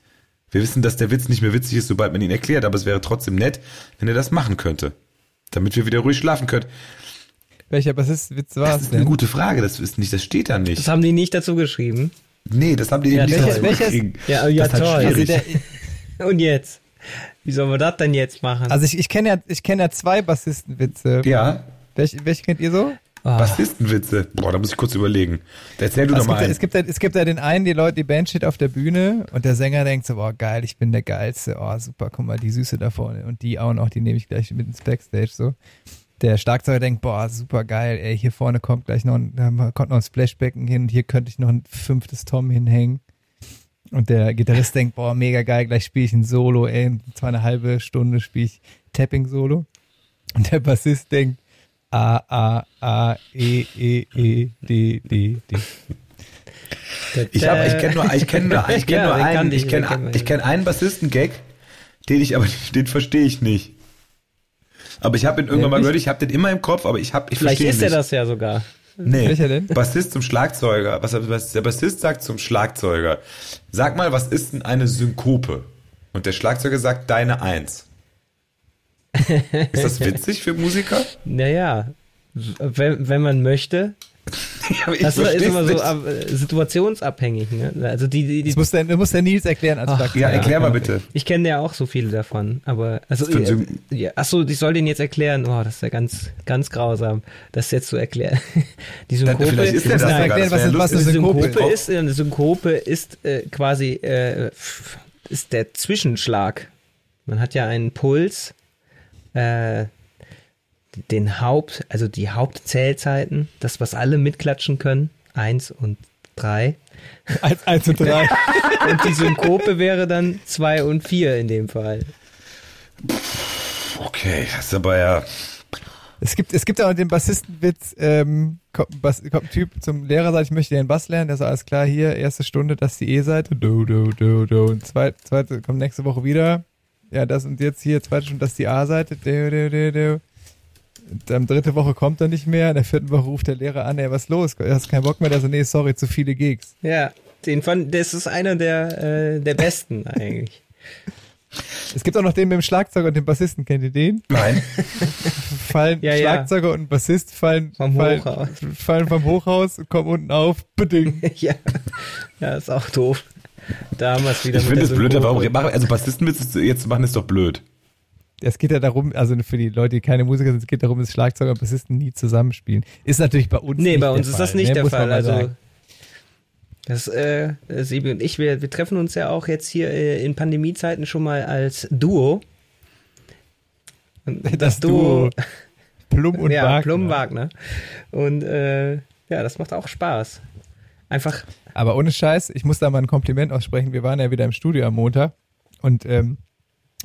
[SPEAKER 1] Wir wissen, dass der Witz nicht mehr witzig ist, sobald man ihn erklärt, aber es wäre trotzdem nett, wenn er das machen könnte. Damit wir wieder ruhig schlafen können.
[SPEAKER 3] Welcher Bassistwitz war
[SPEAKER 1] Das ist eine
[SPEAKER 3] denn?
[SPEAKER 1] gute Frage, das ist nicht, das steht da nicht.
[SPEAKER 2] Das haben die nicht dazu geschrieben.
[SPEAKER 1] Nee, das haben die
[SPEAKER 2] Ja,
[SPEAKER 1] eben nicht
[SPEAKER 2] welches-
[SPEAKER 1] dazu
[SPEAKER 3] welches-
[SPEAKER 1] gekriegen.
[SPEAKER 2] Ja, ja,
[SPEAKER 1] das ist halt
[SPEAKER 2] toll.
[SPEAKER 1] schwierig.
[SPEAKER 3] Also, der,
[SPEAKER 2] Und jetzt? Wie sollen wir das denn jetzt machen?
[SPEAKER 3] also ich, ich kenne ja, ich kenne ja zwei Bassistenwitze.
[SPEAKER 1] ja,
[SPEAKER 3] Welche, welche kennt ihr so?
[SPEAKER 2] Ah,
[SPEAKER 1] Bassistenwitze. Boah, da muss ich kurz überlegen. Erzähl du doch
[SPEAKER 3] es,
[SPEAKER 1] mal
[SPEAKER 3] gibt, ja-
[SPEAKER 1] einen.
[SPEAKER 3] es, gibt ja, es gibt ja den einen, die Leute, die Band steht auf der Bühne und der Sänger denkt so, boah, geil, ich bin der Geilste, oh, super, guck mal, die Süße da vorne und die auch noch, die nehme ich gleich mit ins Backstage, so. Der Schlagzeuger denkt, boah, super geil, ey, hier vorne kommt gleich noch ein, da kommt noch ein Splashbecken hin und hier könnte ich noch ein fünftes Tom hinhängen. Und der Gitarrist denkt, boah, mega geil, gleich spiele ich ein Solo, ey, zwar eine halbe Stunde spiele ich Tapping-Solo. Und der Bassist denkt, A, A, A, E, E, E, D, D, D.
[SPEAKER 1] Ich, hab, ich kenne nur, ich kenn nur, ich kenn
[SPEAKER 2] Ja,
[SPEAKER 1] nur
[SPEAKER 2] den
[SPEAKER 1] einen,
[SPEAKER 2] ich,
[SPEAKER 1] kenne
[SPEAKER 2] kenn
[SPEAKER 1] ich kenn einen Bassisten-Gag, den ich aber, den verstehe ich nicht. Aber ich habe ihn irgendwann mal gehört, ich habe den immer im Kopf, aber ich habe, ich
[SPEAKER 2] Vielleicht
[SPEAKER 1] verstehe ihn
[SPEAKER 2] ist er das ja sogar.
[SPEAKER 1] Nee.
[SPEAKER 3] Welcher denn?
[SPEAKER 1] Bassist zum Schlagzeuger. Was, was der Bassist sagt zum Schlagzeuger. Sag mal, was ist denn eine Synkope? Und der Schlagzeuger sagt deine Eins. Ist das witzig für Musiker?
[SPEAKER 2] Naja, wenn, wenn man möchte.
[SPEAKER 1] Ich
[SPEAKER 2] Das ist immer so
[SPEAKER 1] nicht.
[SPEAKER 2] äh, situationsabhängig. Ne? Also die, die, die
[SPEAKER 3] Das muss der, das muss der Nils erklären als
[SPEAKER 2] Ach,
[SPEAKER 3] Schlagzeuger.
[SPEAKER 1] Ja, erklär mal bitte.
[SPEAKER 2] Ich kenne ja auch so viele davon, aber also äh, ja, ach so, ich soll den jetzt erklären. Oh, das ist ja ganz ganz grausam, das jetzt zu erklären. Die Synkope,
[SPEAKER 1] vielleicht ist der das sogar,
[SPEAKER 3] erklären, was, was eine. Synkope ist.
[SPEAKER 2] Synkope ist, eine Synkope ist äh, quasi äh, ist der Zwischenschlag. Man hat ja einen Puls, äh, den Haupt, also die Hauptzählzeiten, das was alle mitklatschen können, eins und drei.
[SPEAKER 3] Eins, eins und drei.
[SPEAKER 2] Und die Synkope wäre dann zwei und vier in dem Fall.
[SPEAKER 1] Okay, das ist aber ja.
[SPEAKER 3] Es gibt, es gibt auch den Bassistenwitz, ähm, kommt, ein Bass, kommt ein Typ zum Lehrer, sagt, ich möchte den Bass lernen, der sagt, alles klar, hier, erste Stunde, das ist die E-Seite, do, do, do, do, und zweite, zweite, kommt nächste Woche wieder, ja, das und jetzt hier, zweite Stunde, das ist die A-Seite. Und am dritte Woche kommt er nicht mehr, in der vierten Woche ruft der Lehrer an, ey, was ist los? Hast du keinen Bock mehr? Der so, nee, sorry, zu viele Gigs.
[SPEAKER 2] Ja, den fand, das ist einer der, äh, der besten eigentlich.
[SPEAKER 3] Es gibt auch noch den mit dem Schlagzeuger und dem Bassisten, kennt ihr den?
[SPEAKER 1] Nein.
[SPEAKER 3] Fallen
[SPEAKER 2] Ja, ja.
[SPEAKER 3] Schlagzeuger und ein Bassist fallen,
[SPEAKER 2] Vom
[SPEAKER 3] fallen,
[SPEAKER 2] Hochhaus.
[SPEAKER 3] fallen vom Hochhaus, kommen unten auf, bedingt.
[SPEAKER 2] ja. ja, ist auch doof. Da haben wir es wieder
[SPEAKER 1] Ich finde es blöd, aber warum, also Bassistenwitze jetzt zu machen ist doch blöd.
[SPEAKER 3] Es geht ja darum, also für die Leute, die keine Musiker sind, es geht darum, dass Schlagzeuger und Bassisten nie zusammenspielen. Ist natürlich bei uns
[SPEAKER 2] Nee,
[SPEAKER 3] nicht
[SPEAKER 2] bei
[SPEAKER 3] der
[SPEAKER 2] uns ist
[SPEAKER 3] Fall,
[SPEAKER 2] das nicht
[SPEAKER 3] ne?
[SPEAKER 2] der
[SPEAKER 3] Muss
[SPEAKER 2] Fall. Also
[SPEAKER 3] sagen.
[SPEAKER 2] das äh, Sebi und ich, wir, wir treffen uns ja auch jetzt hier äh, in Pandemiezeiten schon mal als Duo. Und das,
[SPEAKER 3] Das
[SPEAKER 2] Duo,
[SPEAKER 3] Duo Plum und
[SPEAKER 2] ja,
[SPEAKER 3] Wagner.
[SPEAKER 2] Plum Wagner. Und äh, ja, das macht auch Spaß. Einfach,
[SPEAKER 3] Aber ohne Scheiß, ich muss da mal ein Kompliment aussprechen. Wir waren ja wieder im Studio am Montag und ähm,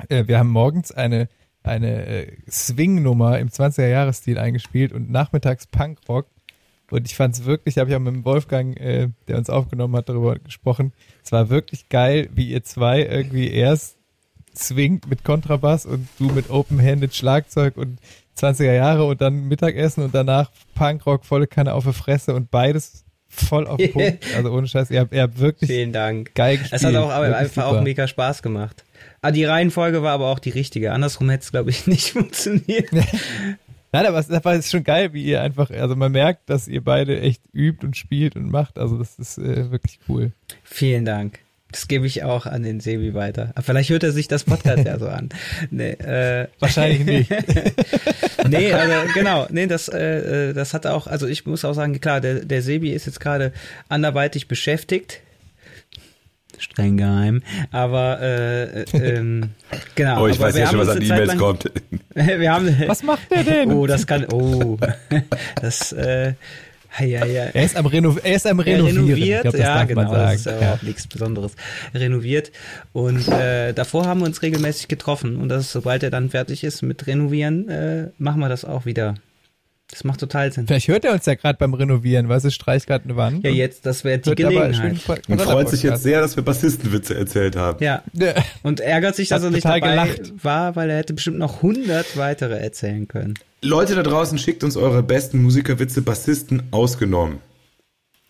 [SPEAKER 3] äh, wir haben morgens eine, eine äh, Swing-Nummer im 20er-Jahres-Stil eingespielt und nachmittags Punkrock. Und ich fand es wirklich, habe ich auch mit dem Wolfgang, äh, der uns aufgenommen hat, darüber gesprochen. Es war wirklich geil, wie ihr zwei irgendwie erst swingt mit Kontrabass und du mit Open-Handed Schlagzeug und 20er Jahre und dann Mittagessen und danach Punkrock, volle Kanne auf der Fresse und beides voll auf Punkt. Also ohne Scheiß, ihr habt, ihr habt wirklich
[SPEAKER 2] vielen Dank.
[SPEAKER 3] geil gespielt.
[SPEAKER 2] Es hat auch aber
[SPEAKER 3] Wirklich
[SPEAKER 2] einfach
[SPEAKER 3] super.
[SPEAKER 2] auch mega Spaß gemacht. Ah, die Reihenfolge war aber auch die richtige. Andersrum hätte es, glaube ich, nicht funktioniert.
[SPEAKER 3] Nein, aber es ist einfach- es ist schon geil, wie ihr einfach, also man merkt, dass ihr beide echt übt und spielt und macht. Also das ist äh, wirklich cool.
[SPEAKER 2] Vielen Dank. Das gebe ich auch an den Sebi weiter. Aber vielleicht hört er sich das Podcast ja so an. Nee, äh,
[SPEAKER 3] Wahrscheinlich nicht.
[SPEAKER 2] nee, also genau, nee, das, äh, äh, das hat auch, also ich muss auch sagen, klar, der, der Sebi ist jetzt gerade anderweitig beschäftigt. Streng geheim. Aber äh, äh, ähm, genau.
[SPEAKER 1] Oh, ich weiß ja schon, was an E-Mails kommt.
[SPEAKER 2] Wir haben,
[SPEAKER 3] Was macht der denn?
[SPEAKER 2] Oh, das kann. Oh. Das, äh. Ja, ja, ja.
[SPEAKER 3] Er ist am, Reno er ist am
[SPEAKER 2] Er
[SPEAKER 3] Renovieren. ich
[SPEAKER 2] renoviert,
[SPEAKER 3] glaube, das
[SPEAKER 2] ja,
[SPEAKER 3] darf
[SPEAKER 2] genau,
[SPEAKER 3] man sagen.
[SPEAKER 2] das ist ja, nichts Besonderes. Renoviert. Und äh, davor haben wir uns regelmäßig getroffen. Und das, sobald er dann fertig ist mit Renovieren, äh, machen wir das auch wieder. Das macht total Sinn.
[SPEAKER 3] Vielleicht hört er uns ja gerade beim Renovieren, weißt du, streicht gerade eine Wand.
[SPEAKER 2] Ja, jetzt, das wäre die Gelegenheit.
[SPEAKER 1] Und freut sich jetzt sehr, dass wir Bassistenwitze erzählt haben.
[SPEAKER 2] Ja. Und ärgert sich, dass
[SPEAKER 3] Hat
[SPEAKER 2] er nicht
[SPEAKER 3] total
[SPEAKER 2] dabei
[SPEAKER 3] gelacht.
[SPEAKER 2] war, weil er hätte bestimmt noch 100 weitere erzählen können.
[SPEAKER 1] Leute da draußen, schickt uns eure besten Musikerwitze, Bassisten ausgenommen.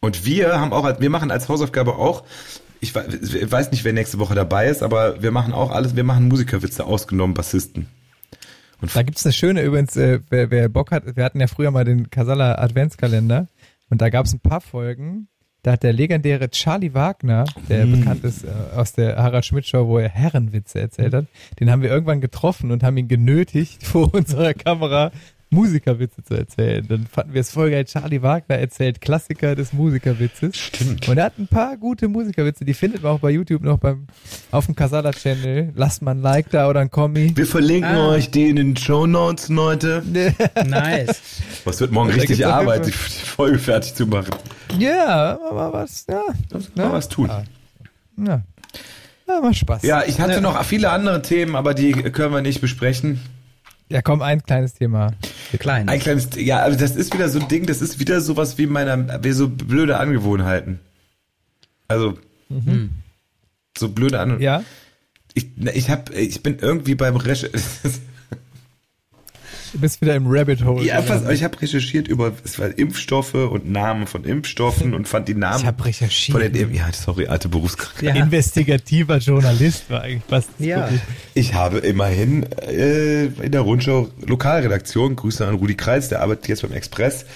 [SPEAKER 1] Und wir haben auch, wir machen als Hausaufgabe auch, ich we- ich weiß nicht, wer nächste Woche dabei ist, aber wir machen auch alles, wir machen Musikerwitze ausgenommen, Bassisten.
[SPEAKER 3] Da gibt's eine schöne übrigens, äh, wer, wer Bock hat, wir hatten ja früher mal den Casala Adventskalender und da gab's ein paar Folgen, da hat der legendäre Charlie Wagner, der bekannt ist äh, aus der Harald Schmidt Show, wo er Herrenwitze erzählt hat, den haben wir irgendwann getroffen und haben ihn genötigt, vor unserer Kamera Musikerwitze zu erzählen. Dann fanden wir es voll geil. Charlie Wagner erzählt Klassiker des Musikerwitzes.
[SPEAKER 1] Stimmt.
[SPEAKER 3] Und er hat ein paar gute Musikerwitze, die findet man auch bei YouTube noch beim, auf dem Casala-Channel. Lasst mal ein Like da oder ein Kommi.
[SPEAKER 1] Wir verlinken
[SPEAKER 2] Ah.
[SPEAKER 1] euch die in den Show Notes, Leute.
[SPEAKER 2] Nice.
[SPEAKER 1] Was wird morgen
[SPEAKER 3] Da
[SPEAKER 1] richtig Arbeit, die die Folge fertig zu machen.
[SPEAKER 3] Ja, aber was, ja.
[SPEAKER 1] Mal was tun.
[SPEAKER 3] Ja. Ja. Ja, mal Spaß.
[SPEAKER 1] Ja, ich hatte noch viele andere Themen, aber die können wir nicht besprechen.
[SPEAKER 3] Ja, komm, ein kleines Thema.
[SPEAKER 2] Klein.
[SPEAKER 1] Ein kleines, ja, aber das ist wieder so ein Ding, das ist wieder sowas wie meiner, wie so blöde Angewohnheiten. Also, so blöde Angewohnheiten.
[SPEAKER 3] Ja?
[SPEAKER 1] Ich, ich hab, ich bin irgendwie beim Recher
[SPEAKER 3] Du bist wieder im Rabbit Hole.
[SPEAKER 1] ja, was, ich habe recherchiert über es war Impfstoffe und Namen von Impfstoffen und fand die Namen
[SPEAKER 3] Ich habe
[SPEAKER 1] von
[SPEAKER 3] recherchiert.
[SPEAKER 1] den, ja, sorry, alte Berufskrankheit.
[SPEAKER 2] ja.
[SPEAKER 3] Investigativer Journalist war eigentlich fast.
[SPEAKER 2] Ja.
[SPEAKER 1] Ich habe immerhin äh, in der Rundschau Lokalredaktion, Grüße an Rudi Kreis, der arbeitet jetzt beim Express.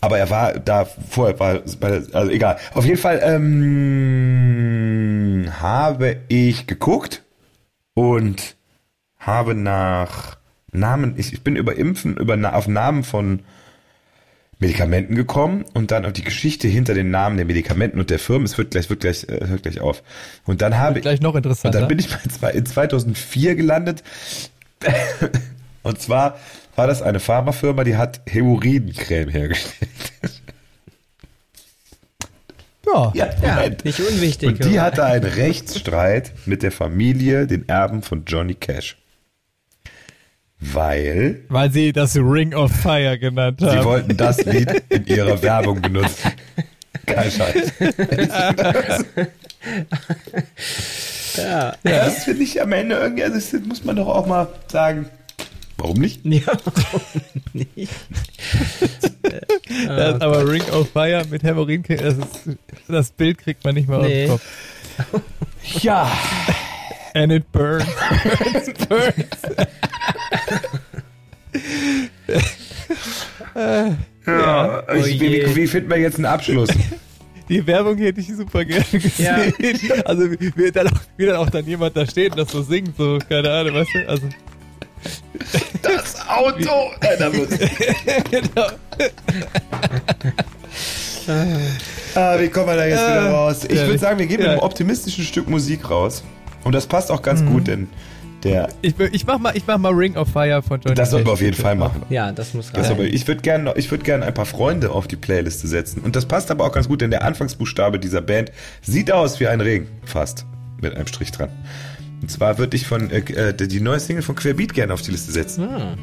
[SPEAKER 1] Aber er war da vorher, war bei der, also egal. Auf jeden Fall ähm, habe ich geguckt und habe nach Namen, ich, ich bin über Impfen, über auf Namen von Medikamenten gekommen und dann auf die Geschichte hinter den Namen der Medikamenten und der Firmen. Es wird gleich, wird gleich, äh, hört gleich auf. Und dann habe
[SPEAKER 3] Gleich noch
[SPEAKER 1] und
[SPEAKER 3] interessanter.
[SPEAKER 1] dann bin ich bei in 2004 gelandet. Und zwar war das eine Pharmafirma, die hat Hämorrhoidencreme hergestellt.
[SPEAKER 3] ja.
[SPEAKER 2] Ja, nicht unwichtig.
[SPEAKER 1] Und die
[SPEAKER 2] oder?
[SPEAKER 1] hatte einen Rechtsstreit mit der Familie, den Erben von Johnny Cash. Weil
[SPEAKER 3] Weil sie das Ring of Fire genannt
[SPEAKER 1] sie
[SPEAKER 3] haben.
[SPEAKER 1] wollten das Lied in ihrer Werbung benutzen. Kein Scheiß.
[SPEAKER 2] ja.
[SPEAKER 1] Das finde ich am Ende irgendwie, also das muss man doch auch mal sagen. Warum nicht?
[SPEAKER 2] ja, warum nicht?
[SPEAKER 3] Das, aber Ring of Fire mit Hämorrhoiden, das, ist, das Bild kriegt man nicht mal
[SPEAKER 2] Nee.
[SPEAKER 3] auf den Kopf.
[SPEAKER 1] Ja.
[SPEAKER 3] And it burns. burns, burns.
[SPEAKER 1] Ja,
[SPEAKER 2] Oh
[SPEAKER 1] ich,
[SPEAKER 2] je.
[SPEAKER 1] wie, wie finden wir jetzt einen Abschluss?
[SPEAKER 3] Die Werbung hätte ich super gerne gesehen. Also wie dann, auch, wie dann auch dann jemand da steht und das so singt, so, keine Ahnung, weißt du? Also,
[SPEAKER 1] Das Auto! Nein, da muss-
[SPEAKER 3] genau.
[SPEAKER 1] ah, wie kommen wir da jetzt wieder raus? Ich
[SPEAKER 3] Ja,
[SPEAKER 1] würde sagen, wir geben
[SPEAKER 3] ja.
[SPEAKER 1] ein optimistisches Stück Musik raus. Und das passt auch ganz gut, denn der,
[SPEAKER 3] ich, ich, mach mal, ich mach mal Ring of Fire von Johnny
[SPEAKER 1] das sollten wir auf jeden Fall machen.
[SPEAKER 2] ja, das muss
[SPEAKER 1] Das
[SPEAKER 2] rein.
[SPEAKER 1] aber, ich würde gerne ich würd gern ein paar Freunde auf die Playliste setzen. Und das passt aber auch ganz gut, denn der Anfangsbuchstabe dieser Band sieht aus wie ein Regen. Fast. Mit einem Strich dran. Und zwar würde ich von äh, äh, die neue Single von Querbeat gerne auf die Liste setzen.
[SPEAKER 2] Ah.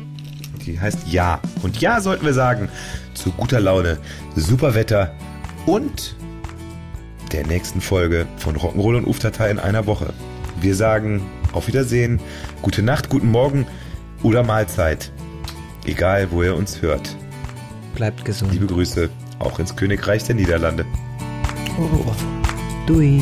[SPEAKER 1] Die heißt Ja. Und Ja sollten wir sagen, zu guter Laune, super Wetter und der nächsten Folge von Rock'n'Roll und Uftatei in einer Woche. Wir sagen auf Wiedersehen, gute Nacht, guten Morgen oder Mahlzeit. Egal, wo ihr uns hört.
[SPEAKER 2] Bleibt gesund.
[SPEAKER 1] Liebe Grüße auch ins Königreich der Niederlande.
[SPEAKER 2] Dui.